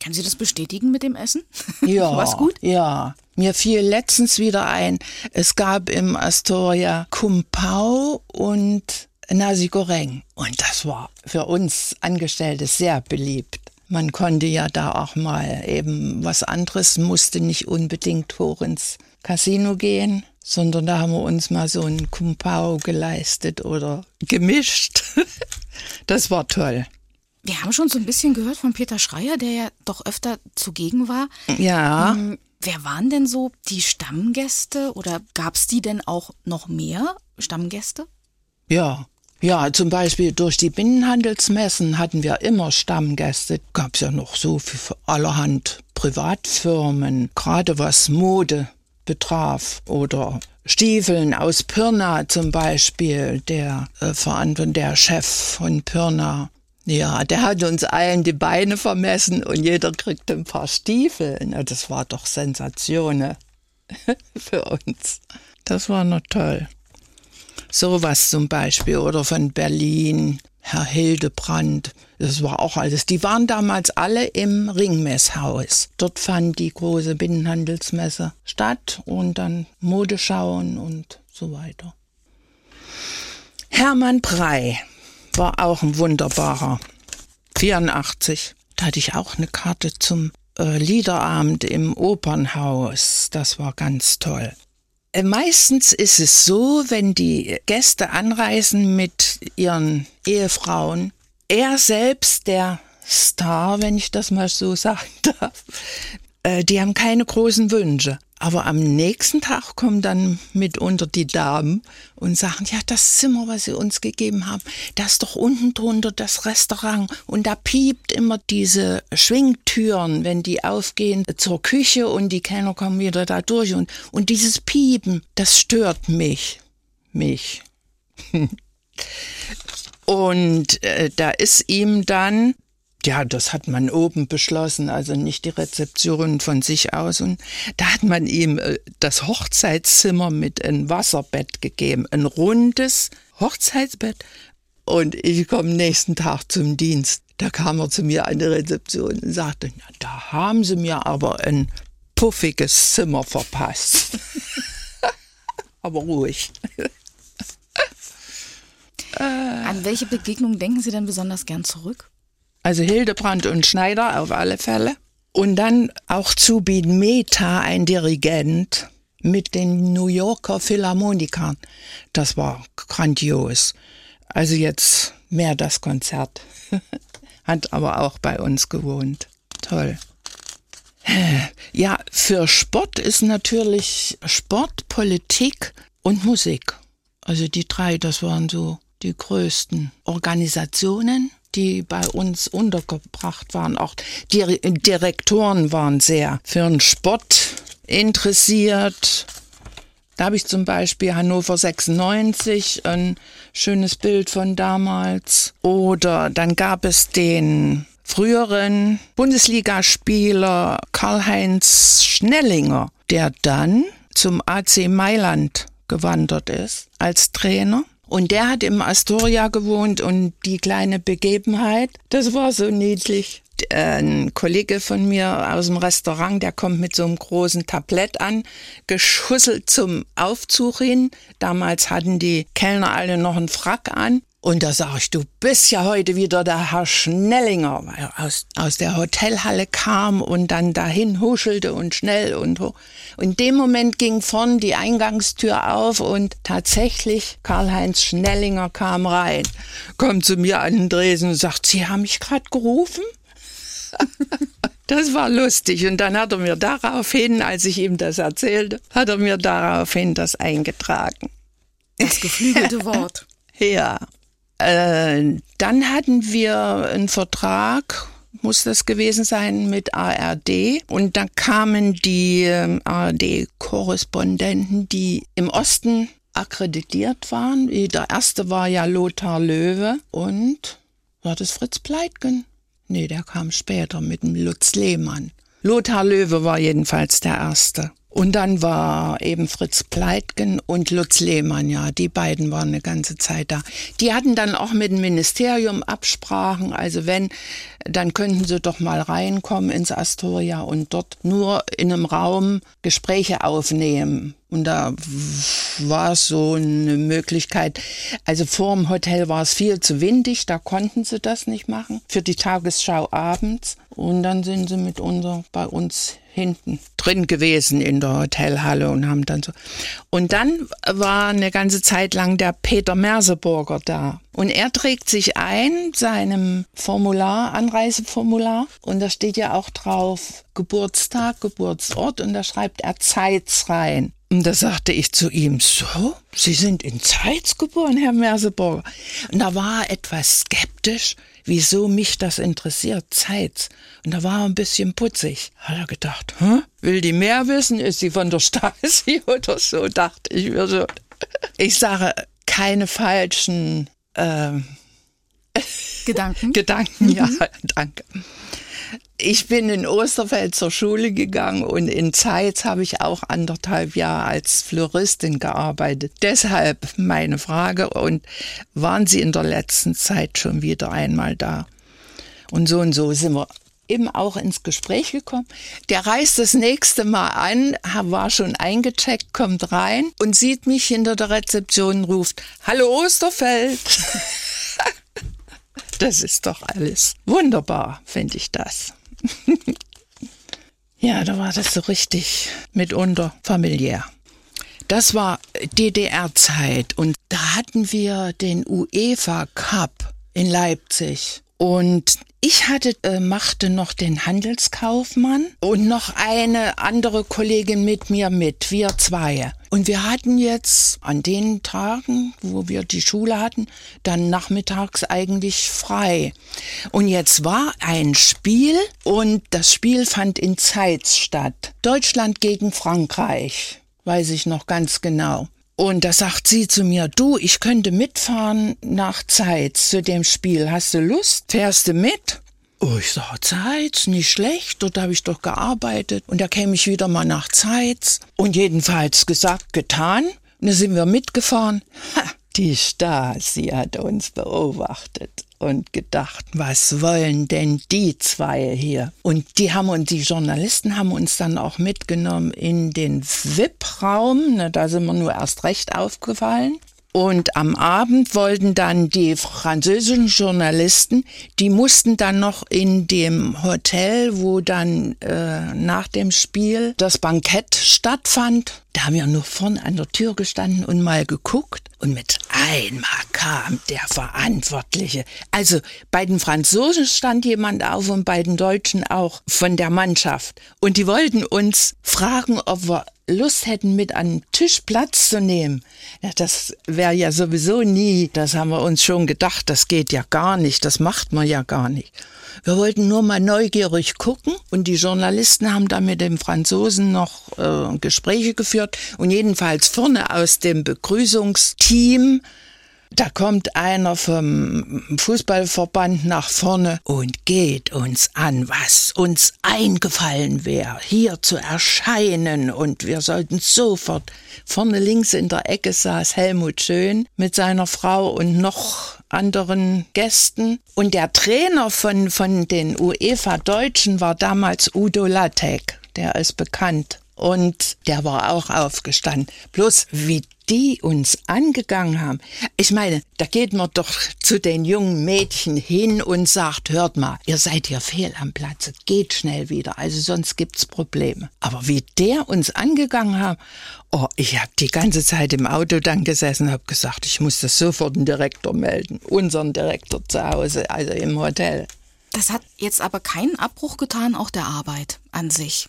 Kann Sie das bestätigen mit dem Essen? Ja. War's gut? Ja. Mir fiel letztens wieder ein, es gab im Astoria Kumpau und Nasi Goreng. Und das war für uns Angestellte sehr beliebt. Man konnte ja da auch mal eben was anderes, musste nicht unbedingt hoch ins Casino gehen, sondern da haben wir uns mal so ein Kumpau geleistet oder gemischt. Das war toll. Wir haben schon so ein bisschen gehört von Peter Schreier, der ja doch öfter zugegen war. Ja. Hm, Wer waren denn so die Stammgäste oder gab es die denn auch noch mehr Stammgäste? Ja, ja, zum Beispiel durch die Binnenhandelsmessen hatten wir immer Stammgäste. Gab es ja noch so für allerhand Privatfirmen, gerade was Mode betraf oder Stiefeln aus Pirna zum Beispiel, der äh, der Chef von Pirna ja, der hat uns allen die Beine vermessen und jeder kriegte ein paar Stiefel. Na, das war doch Sensation ne? für uns. Das war noch toll. Sowas zum Beispiel oder von Berlin, Herr Hildebrand. Das war auch alles. Die waren damals alle im Ringmesshaus. Dort fand die große Binnenhandelsmesse statt und dann Modeschauen und so weiter. Hermann Prey war auch ein wunderbarer. 84. Da hatte ich auch eine Karte zum äh, Liederabend im Opernhaus. Das war ganz toll. Äh, meistens ist es so, wenn die Gäste anreisen mit ihren Ehefrauen, er selbst, der Star, wenn ich das mal so sagen darf, äh, die haben keine großen Wünsche. Aber am nächsten Tag kommen dann mitunter die Damen und sagen, ja, das Zimmer, was sie uns gegeben haben, das ist doch unten drunter das Restaurant und da piept immer diese Schwingtüren, wenn die aufgehen zur Küche und die Kellner kommen wieder da durch und, und dieses Piepen, das stört mich. Mich. und äh, da ist ihm dann ja, das hat man oben beschlossen, also nicht die Rezeption von sich aus. Und da hat man ihm äh, das Hochzeitszimmer mit einem Wasserbett gegeben, ein rundes Hochzeitsbett. Und ich komme nächsten Tag zum Dienst. Da kam er zu mir an die Rezeption und sagte, na, da haben sie mir aber ein puffiges Zimmer verpasst. aber ruhig. An welche Begegnung denken Sie denn besonders gern zurück? Also Hildebrand und Schneider auf alle Fälle. Und dann auch Zubin Mehta, ein Dirigent mit den New Yorker Philharmonikern. Das war grandios. Also jetzt mehr das Konzert. Hat aber auch bei uns gewohnt. Toll. Ja, für Sport ist natürlich Sport, Politik und Musik. Also die drei, das waren so die größten Organisationen die bei uns untergebracht waren. Auch die Direktoren waren sehr für den Sport interessiert. Da habe ich zum Beispiel Hannover 96, ein schönes Bild von damals. Oder dann gab es den früheren Bundesligaspieler Karl-Heinz Schnellinger, der dann zum AC Mailand gewandert ist als Trainer. Und der hat im Astoria gewohnt und die kleine Begebenheit, das war so niedlich. Ein Kollege von mir aus dem Restaurant, der kommt mit so einem großen Tablett an, geschusselt zum Aufzug hin. Damals hatten die Kellner alle noch einen Frack an. Und da sag ich, du bist ja heute wieder der Herr Schnellinger, weil er aus, aus der Hotelhalle kam und dann dahin huschelte und schnell und hoch. In dem Moment ging vorn die Eingangstür auf und tatsächlich Karl-Heinz Schnellinger kam rein, kommt zu mir an den Dresen und sagt, Sie haben mich gerade gerufen? Das war lustig. Und dann hat er mir daraufhin, als ich ihm das erzählte, hat er mir daraufhin das eingetragen. Das geflügelte Wort. Ja. Äh, dann hatten wir einen Vertrag, muss das gewesen sein, mit ARD. Und dann kamen die ähm, ARD-Korrespondenten, die im Osten akkreditiert waren. Der erste war ja Lothar Löwe und war das Fritz Pleitgen? Nee, der kam später mit dem Lutz Lehmann. Lothar Löwe war jedenfalls der erste. Und dann war eben Fritz Pleitgen und Lutz Lehmann, ja, die beiden waren eine ganze Zeit da. Die hatten dann auch mit dem Ministerium Absprachen, also wenn, dann könnten sie doch mal reinkommen ins Astoria und dort nur in einem Raum Gespräche aufnehmen. Und da war es so eine Möglichkeit. Also vor dem Hotel war es viel zu windig, da konnten sie das nicht machen. Für die Tagesschau abends. Und dann sind sie mit unser, bei uns hinten drin gewesen in der Hotelhalle und haben dann so. Und dann war eine ganze Zeit lang der Peter Merseburger da. Und er trägt sich ein, seinem Formular, Anreiseformular. Und da steht ja auch drauf Geburtstag, Geburtsort. Und da schreibt er Zeitz rein. Und da sagte ich zu ihm, so, Sie sind in Zeitz geboren, Herr Merseburger. Und da war er etwas skeptisch, wieso mich das interessiert, Zeitz. Und da war er ein bisschen putzig. Hat er gedacht, Hä? will die mehr wissen? Ist sie von der Stasi oder so? Dachte ich mir so. Ich sage, keine falschen ähm, Gedanken. Gedanken, ja, danke. Ich bin in Osterfeld zur Schule gegangen und in Zeitz habe ich auch anderthalb Jahre als Floristin gearbeitet. Deshalb meine Frage und waren Sie in der letzten Zeit schon wieder einmal da? Und so und so sind wir eben auch ins Gespräch gekommen. Der reist das nächste Mal an, war schon eingecheckt, kommt rein und sieht mich hinter der Rezeption und ruft, Hallo Osterfeld. das ist doch alles wunderbar, finde ich das. ja, da war das so richtig mitunter familiär. Das war DDR-Zeit und da hatten wir den UEFA Cup in Leipzig. Und ich hatte, äh, machte noch den Handelskaufmann und noch eine andere Kollegin mit mir mit, wir zwei. Und wir hatten jetzt an den Tagen, wo wir die Schule hatten, dann nachmittags eigentlich frei. Und jetzt war ein Spiel und das Spiel fand in Zeitz statt. Deutschland gegen Frankreich, weiß ich noch ganz genau. Und da sagt sie zu mir, du, ich könnte mitfahren nach Zeit zu dem Spiel. Hast du Lust? Fährst du mit? Oh, ich sag, Zeitz, nicht schlecht, dort habe ich doch gearbeitet. Und da käme ich wieder mal nach Zeitz. Und jedenfalls gesagt, getan. Und da sind wir mitgefahren. Ha, die Stasi hat uns beobachtet und gedacht, was wollen denn die zwei hier? Und die haben uns, die Journalisten haben uns dann auch mitgenommen in den VIP-Raum. Da sind wir nur erst recht aufgefallen. Und am Abend wollten dann die französischen Journalisten, die mussten dann noch in dem Hotel, wo dann äh, nach dem Spiel das Bankett stattfand, da haben wir nur vorne an der Tür gestanden und mal geguckt. Und mit einmal kam der Verantwortliche. Also bei den Franzosen stand jemand auf und bei den Deutschen auch von der Mannschaft. Und die wollten uns fragen, ob wir Lust hätten, mit an den Tisch Platz zu nehmen. Ja, das wäre ja sowieso nie, das haben wir uns schon gedacht, das geht ja gar nicht, das macht man ja gar nicht. Wir wollten nur mal neugierig gucken. Und die Journalisten haben da mit dem Franzosen noch äh, Gespräche geführt. Und jedenfalls vorne aus dem Begrüßungsteam da kommt einer vom Fußballverband nach vorne und geht uns an, was uns eingefallen wäre, hier zu erscheinen. Und wir sollten sofort. Vorne links in der Ecke saß Helmut Schön mit seiner Frau und noch anderen Gästen. Und der Trainer von, von den UEFA-Deutschen war damals Udo Lattek. Der ist bekannt. Und der war auch aufgestanden. Bloß wie die uns angegangen haben. Ich meine, da geht man doch zu den jungen Mädchen hin und sagt, hört mal, ihr seid hier fehl am Platze, geht schnell wieder, also sonst gibt's Probleme. Aber wie der uns angegangen hat, oh, ich habe die ganze Zeit im Auto dann gesessen, habe gesagt, ich muss das sofort dem Direktor melden, unseren Direktor zu Hause, also im Hotel. Das hat jetzt aber keinen Abbruch getan, auch der Arbeit an sich.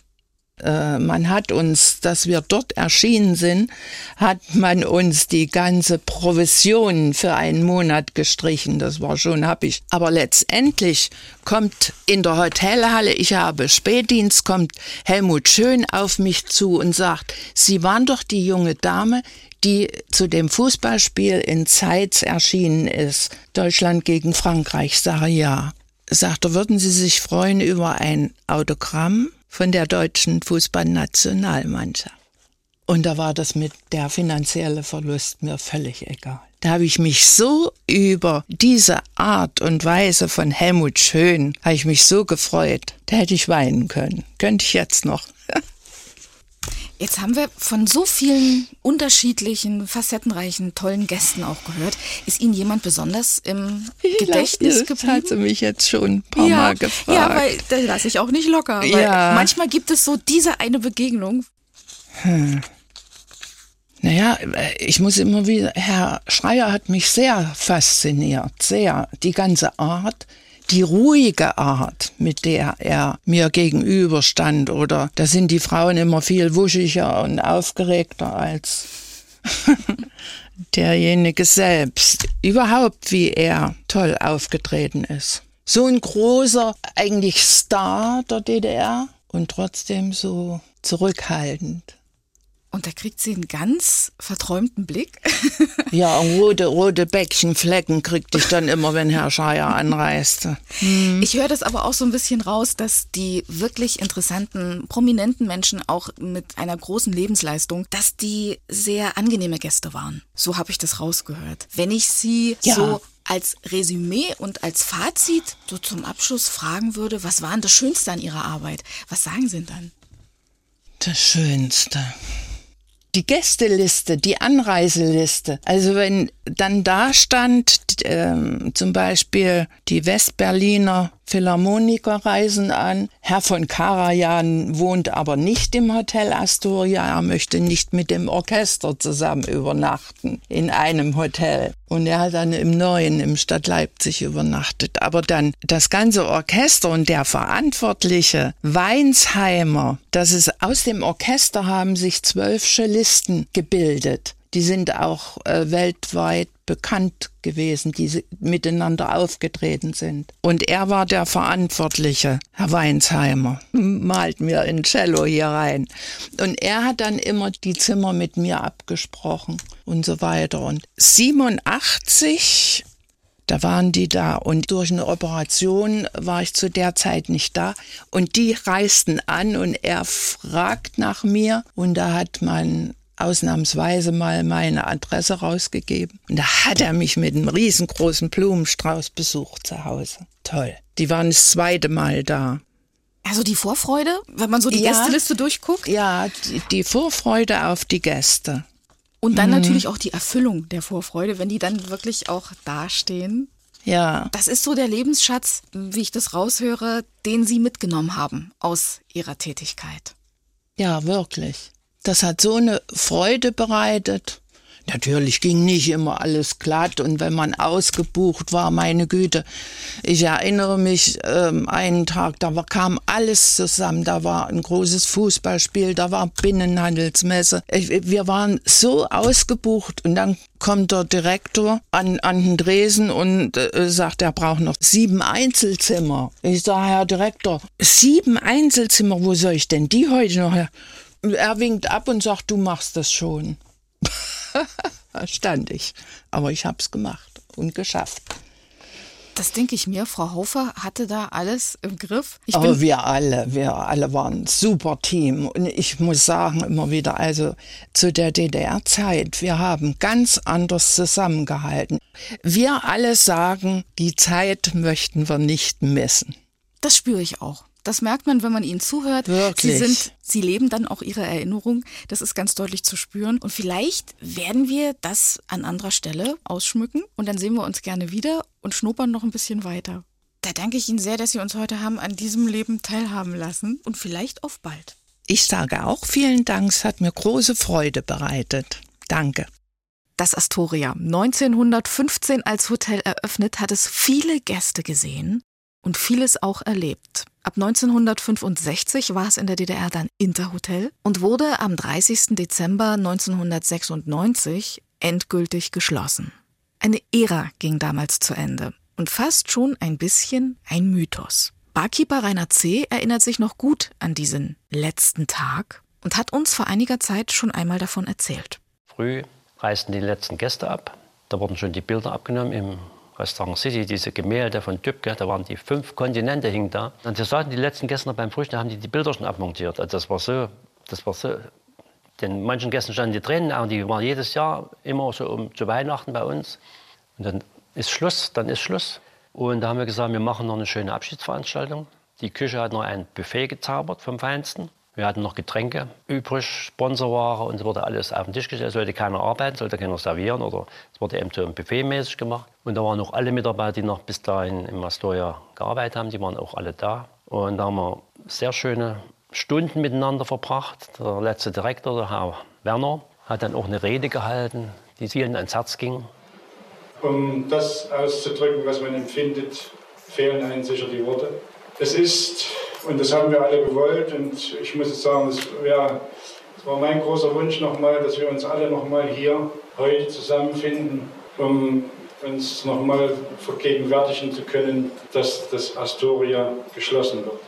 Äh, man hat uns, dass wir dort erschienen sind, hat man uns die ganze Provision für einen Monat gestrichen. Das war schon happig. Aber letztendlich kommt in der Hotelhalle, ich habe Spätdienst, kommt Helmut Schön auf mich zu und sagt, Sie waren doch die junge Dame, die zu dem Fußballspiel in Zeitz erschienen ist. Deutschland gegen Frankreich. Sage ja. Sagt er, würden Sie sich freuen über ein Autogramm? Von der deutschen Fußballnationalmannschaft. Und da war das mit der finanzielle Verlust mir völlig egal. Da habe ich mich so über diese Art und Weise von Helmut Schön, habe ich mich so gefreut. Da hätte ich weinen können. Könnte ich jetzt noch. Jetzt haben wir von so vielen unterschiedlichen, facettenreichen, tollen Gästen auch gehört. Ist Ihnen jemand besonders im Gedächtnis geblieben? Das hat sie mich jetzt schon ein paar ja, Mal gefragt. Ja, weil da lasse ich auch nicht locker. Weil Ja. manchmal gibt es so diese eine Begegnung. Naja, äh, ich muss immer wieder, Herr Schreier hat mich sehr fasziniert, sehr. Die ganze Art, die ruhige Art, mit der er mir gegenüberstand. Oder da sind die Frauen immer viel wuschiger und aufgeregter als derjenige selbst. Überhaupt, wie er toll aufgetreten ist. So ein großer, eigentlich Star der DDR und trotzdem so zurückhaltend. Und da kriegt sie einen ganz verträumten Blick. Ja, rote, rote Bäckchenflecken kriegte ich dann immer, wenn Herr Scheier anreiste. Ich höre das aber auch so ein bisschen raus, dass die wirklich interessanten, prominenten Menschen auch mit einer großen Lebensleistung, dass die sehr angenehme Gäste waren. So habe ich das rausgehört. Wenn ich sie Ja. so als Resümee und als Fazit so zum Abschluss fragen würde, was war denn das Schönste an ihrer Arbeit? Was sagen sie denn dann? Das Schönste. Die Gästeliste, die Anreiseliste. Also wenn dann da stand, ähm, zum Beispiel die Westberliner Philharmoniker reisen an. Herr von Karajan wohnt aber nicht im Hotel Astoria. Er möchte nicht mit dem Orchester zusammen übernachten in einem Hotel. Und er hat dann im Neuen, im Stadt Leipzig übernachtet. Aber dann das ganze Orchester und der Verantwortliche, Weinsheimer, das ist aus dem Orchester haben sich zwölf Cellisten gebildet. Die sind auch äh, weltweit bekannt gewesen, die miteinander aufgetreten sind. Und er war der Verantwortliche, Herr Weinsheimer, malt mir ein Cello hier rein. Und er hat dann immer die Zimmer mit mir abgesprochen und so weiter. Und 87 da waren die da und durch eine Operation war ich zu der Zeit nicht da und die reisten an und er fragt nach mir und da hat man ausnahmsweise mal meine Adresse rausgegeben und da hat er mich mit einem riesengroßen Blumenstrauß besucht zu Hause. Toll. Die waren das zweite Mal da. Also die Vorfreude, wenn man so die Ja. Gästeliste durchguckt. Ja, die, die Vorfreude auf die Gäste. Und Mhm. dann natürlich auch die Erfüllung der Vorfreude, wenn die dann wirklich auch dastehen. Ja, Das ist so der Lebensschatz, wie ich das raushöre, den Sie mitgenommen haben aus Ihrer Tätigkeit. Ja, wirklich. Das hat so eine Freude bereitet. Natürlich ging nicht immer alles glatt und wenn man ausgebucht war, meine Güte. Ich erinnere mich, ähm, einen Tag, da war, kam alles zusammen. Da war ein großes Fußballspiel, da war Binnenhandelsmesse. Ich, wir waren so ausgebucht und dann kommt der Direktor an, an den Dresen und äh, sagt, er braucht noch sieben Einzelzimmer. Ich sage, Herr Direktor, sieben Einzelzimmer, wo soll ich denn die heute noch her? Er winkt ab und sagt, du machst das schon. da stand ich. Aber ich habe es gemacht und geschafft. Das denke ich mir. Frau Hofer hatte da alles im Griff. Ich Aber wir alle, wir alle waren ein super Team. Und ich muss sagen immer wieder, also zu der DDR-Zeit, wir haben ganz anders zusammengehalten. Wir alle sagen, die Zeit möchten wir nicht missen. Das spüre ich auch. Das merkt man, wenn man ihnen zuhört. Wirklich. Sie sind, sie leben dann auch ihre Erinnerung. Das ist ganz deutlich zu spüren. Und vielleicht werden wir das an anderer Stelle ausschmücken und dann sehen wir uns gerne wieder und schnuppern noch ein bisschen weiter. Da danke ich Ihnen sehr, dass Sie uns heute haben an diesem Leben teilhaben lassen und vielleicht auf bald. Ich sage auch vielen Dank, es hat mir große Freude bereitet. Danke. Das Astoria, 1915 als Hotel eröffnet, hat es viele Gäste gesehen und vieles auch erlebt. Ab 1965 war es in der DDR dann Interhotel und wurde am 30. Dezember 1996 endgültig geschlossen. Eine Ära ging damals zu Ende und fast schon ein bisschen ein Mythos. Barkeeper Rainer C. erinnert sich noch gut an diesen letzten Tag und hat uns vor einiger Zeit schon einmal davon erzählt. Früh reisten die letzten Gäste ab. Da wurden schon die Bilder abgenommen im Restaurant City, diese Gemälde von Tübke, da waren die fünf Kontinente hingen da. Und wir saßen die letzten Gäste beim Frühstück, haben die die Bilder schon abmontiert. Also das war so, das war so. Den manchen Gästen standen die Tränen und die waren jedes Jahr immer so um zu Weihnachten bei uns. Und dann ist Schluss, dann ist Schluss. Und da haben wir gesagt, wir machen noch eine schöne Abschiedsveranstaltung. Die Küche hat noch ein Buffet gezaubert vom Feinsten. Wir hatten noch Getränke übrig, Sponsorware und es wurde alles auf den Tisch gestellt. Es sollte keiner arbeiten, sollte keiner servieren oder es wurde eben so ein Buffet-mäßig gemacht. Und da waren auch alle Mitarbeiter, die noch bis dahin im Astoria gearbeitet haben, die waren auch alle da. Und da haben wir sehr schöne Stunden miteinander verbracht. Der letzte Direktor, der Herr Werner, hat dann auch eine Rede gehalten, die vielen ans Herz ging. Um das auszudrücken, was man empfindet, fehlen einem sicher die Worte. Es ist, und das haben wir alle gewollt, und ich muss jetzt sagen, es wär, war mein großer Wunsch nochmal, dass wir uns alle nochmal hier heute zusammenfinden, um uns nochmal vergegenwärtigen zu können, dass das Astoria geschlossen wird.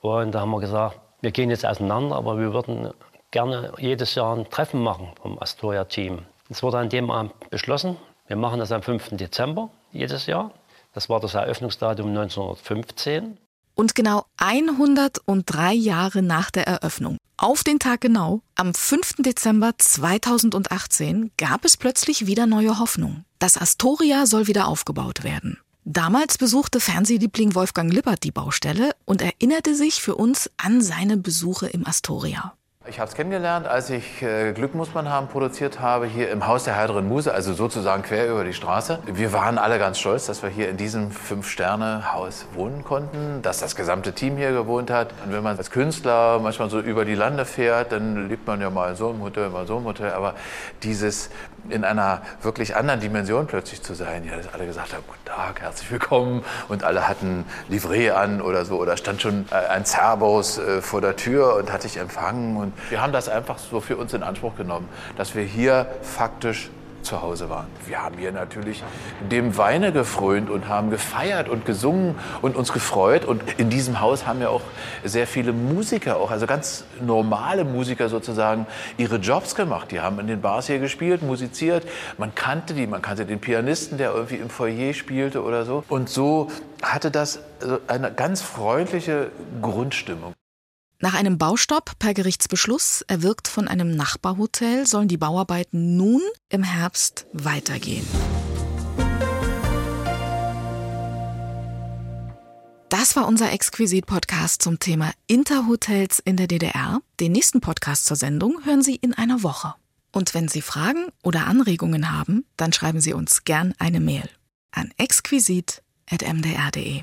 Und da haben wir gesagt, wir gehen jetzt auseinander, aber wir würden gerne jedes Jahr ein Treffen machen vom Astoria-Team. Es wurde an dem Abend beschlossen, wir machen das am 5. Dezember jedes Jahr. Das war das Eröffnungsdatum 1915. Und genau 103 Jahre nach der Eröffnung, auf den Tag genau, am 5. Dezember 2018, gab es plötzlich wieder neue Hoffnung. Das Astoria soll wieder aufgebaut werden. Damals besuchte Fernsehliebling Wolfgang Lippert die Baustelle und erinnerte sich für uns an seine Besuche im Astoria. Ich habe es kennengelernt, als ich äh, Glück muss man haben produziert habe, hier im Haus der heiteren Muse, also sozusagen quer über die Straße. Wir waren alle ganz stolz, dass wir hier in diesem Fünf-Sterne-Haus wohnen konnten, dass das gesamte Team hier gewohnt hat. Und wenn man als Künstler manchmal so über die Lande fährt, dann lebt man ja mal in so einem Hotel, mal so einem Hotel. Aber dieses in einer wirklich anderen Dimension plötzlich zu sein, ja, dass alle gesagt haben, guten Tag, herzlich willkommen. Und alle hatten Livret an oder so. Oder stand schon äh, ein Zerbos äh, vor der Tür und hat dich empfangen. Und wir haben das einfach so für uns in Anspruch genommen, dass wir hier faktisch zu Hause waren. Wir haben hier natürlich dem Weine gefrönt und haben gefeiert und gesungen und uns gefreut. Und in diesem Haus haben ja auch sehr viele Musiker, auch also ganz normale Musiker sozusagen, ihre Jobs gemacht. Die haben in den Bars hier gespielt, musiziert. Man kannte die, man kannte den Pianisten, der irgendwie im Foyer spielte oder so. Und so hatte das eine ganz freundliche Grundstimmung. Nach einem Baustopp per Gerichtsbeschluss, erwirkt von einem Nachbarhotel, sollen die Bauarbeiten nun im Herbst weitergehen. Das war unser Exquisit-Podcast zum Thema Interhotels in der DDR. Den nächsten Podcast zur Sendung hören Sie in einer Woche. Und wenn Sie Fragen oder Anregungen haben, dann schreiben Sie uns gern eine Mail an exquisit.mdr.de.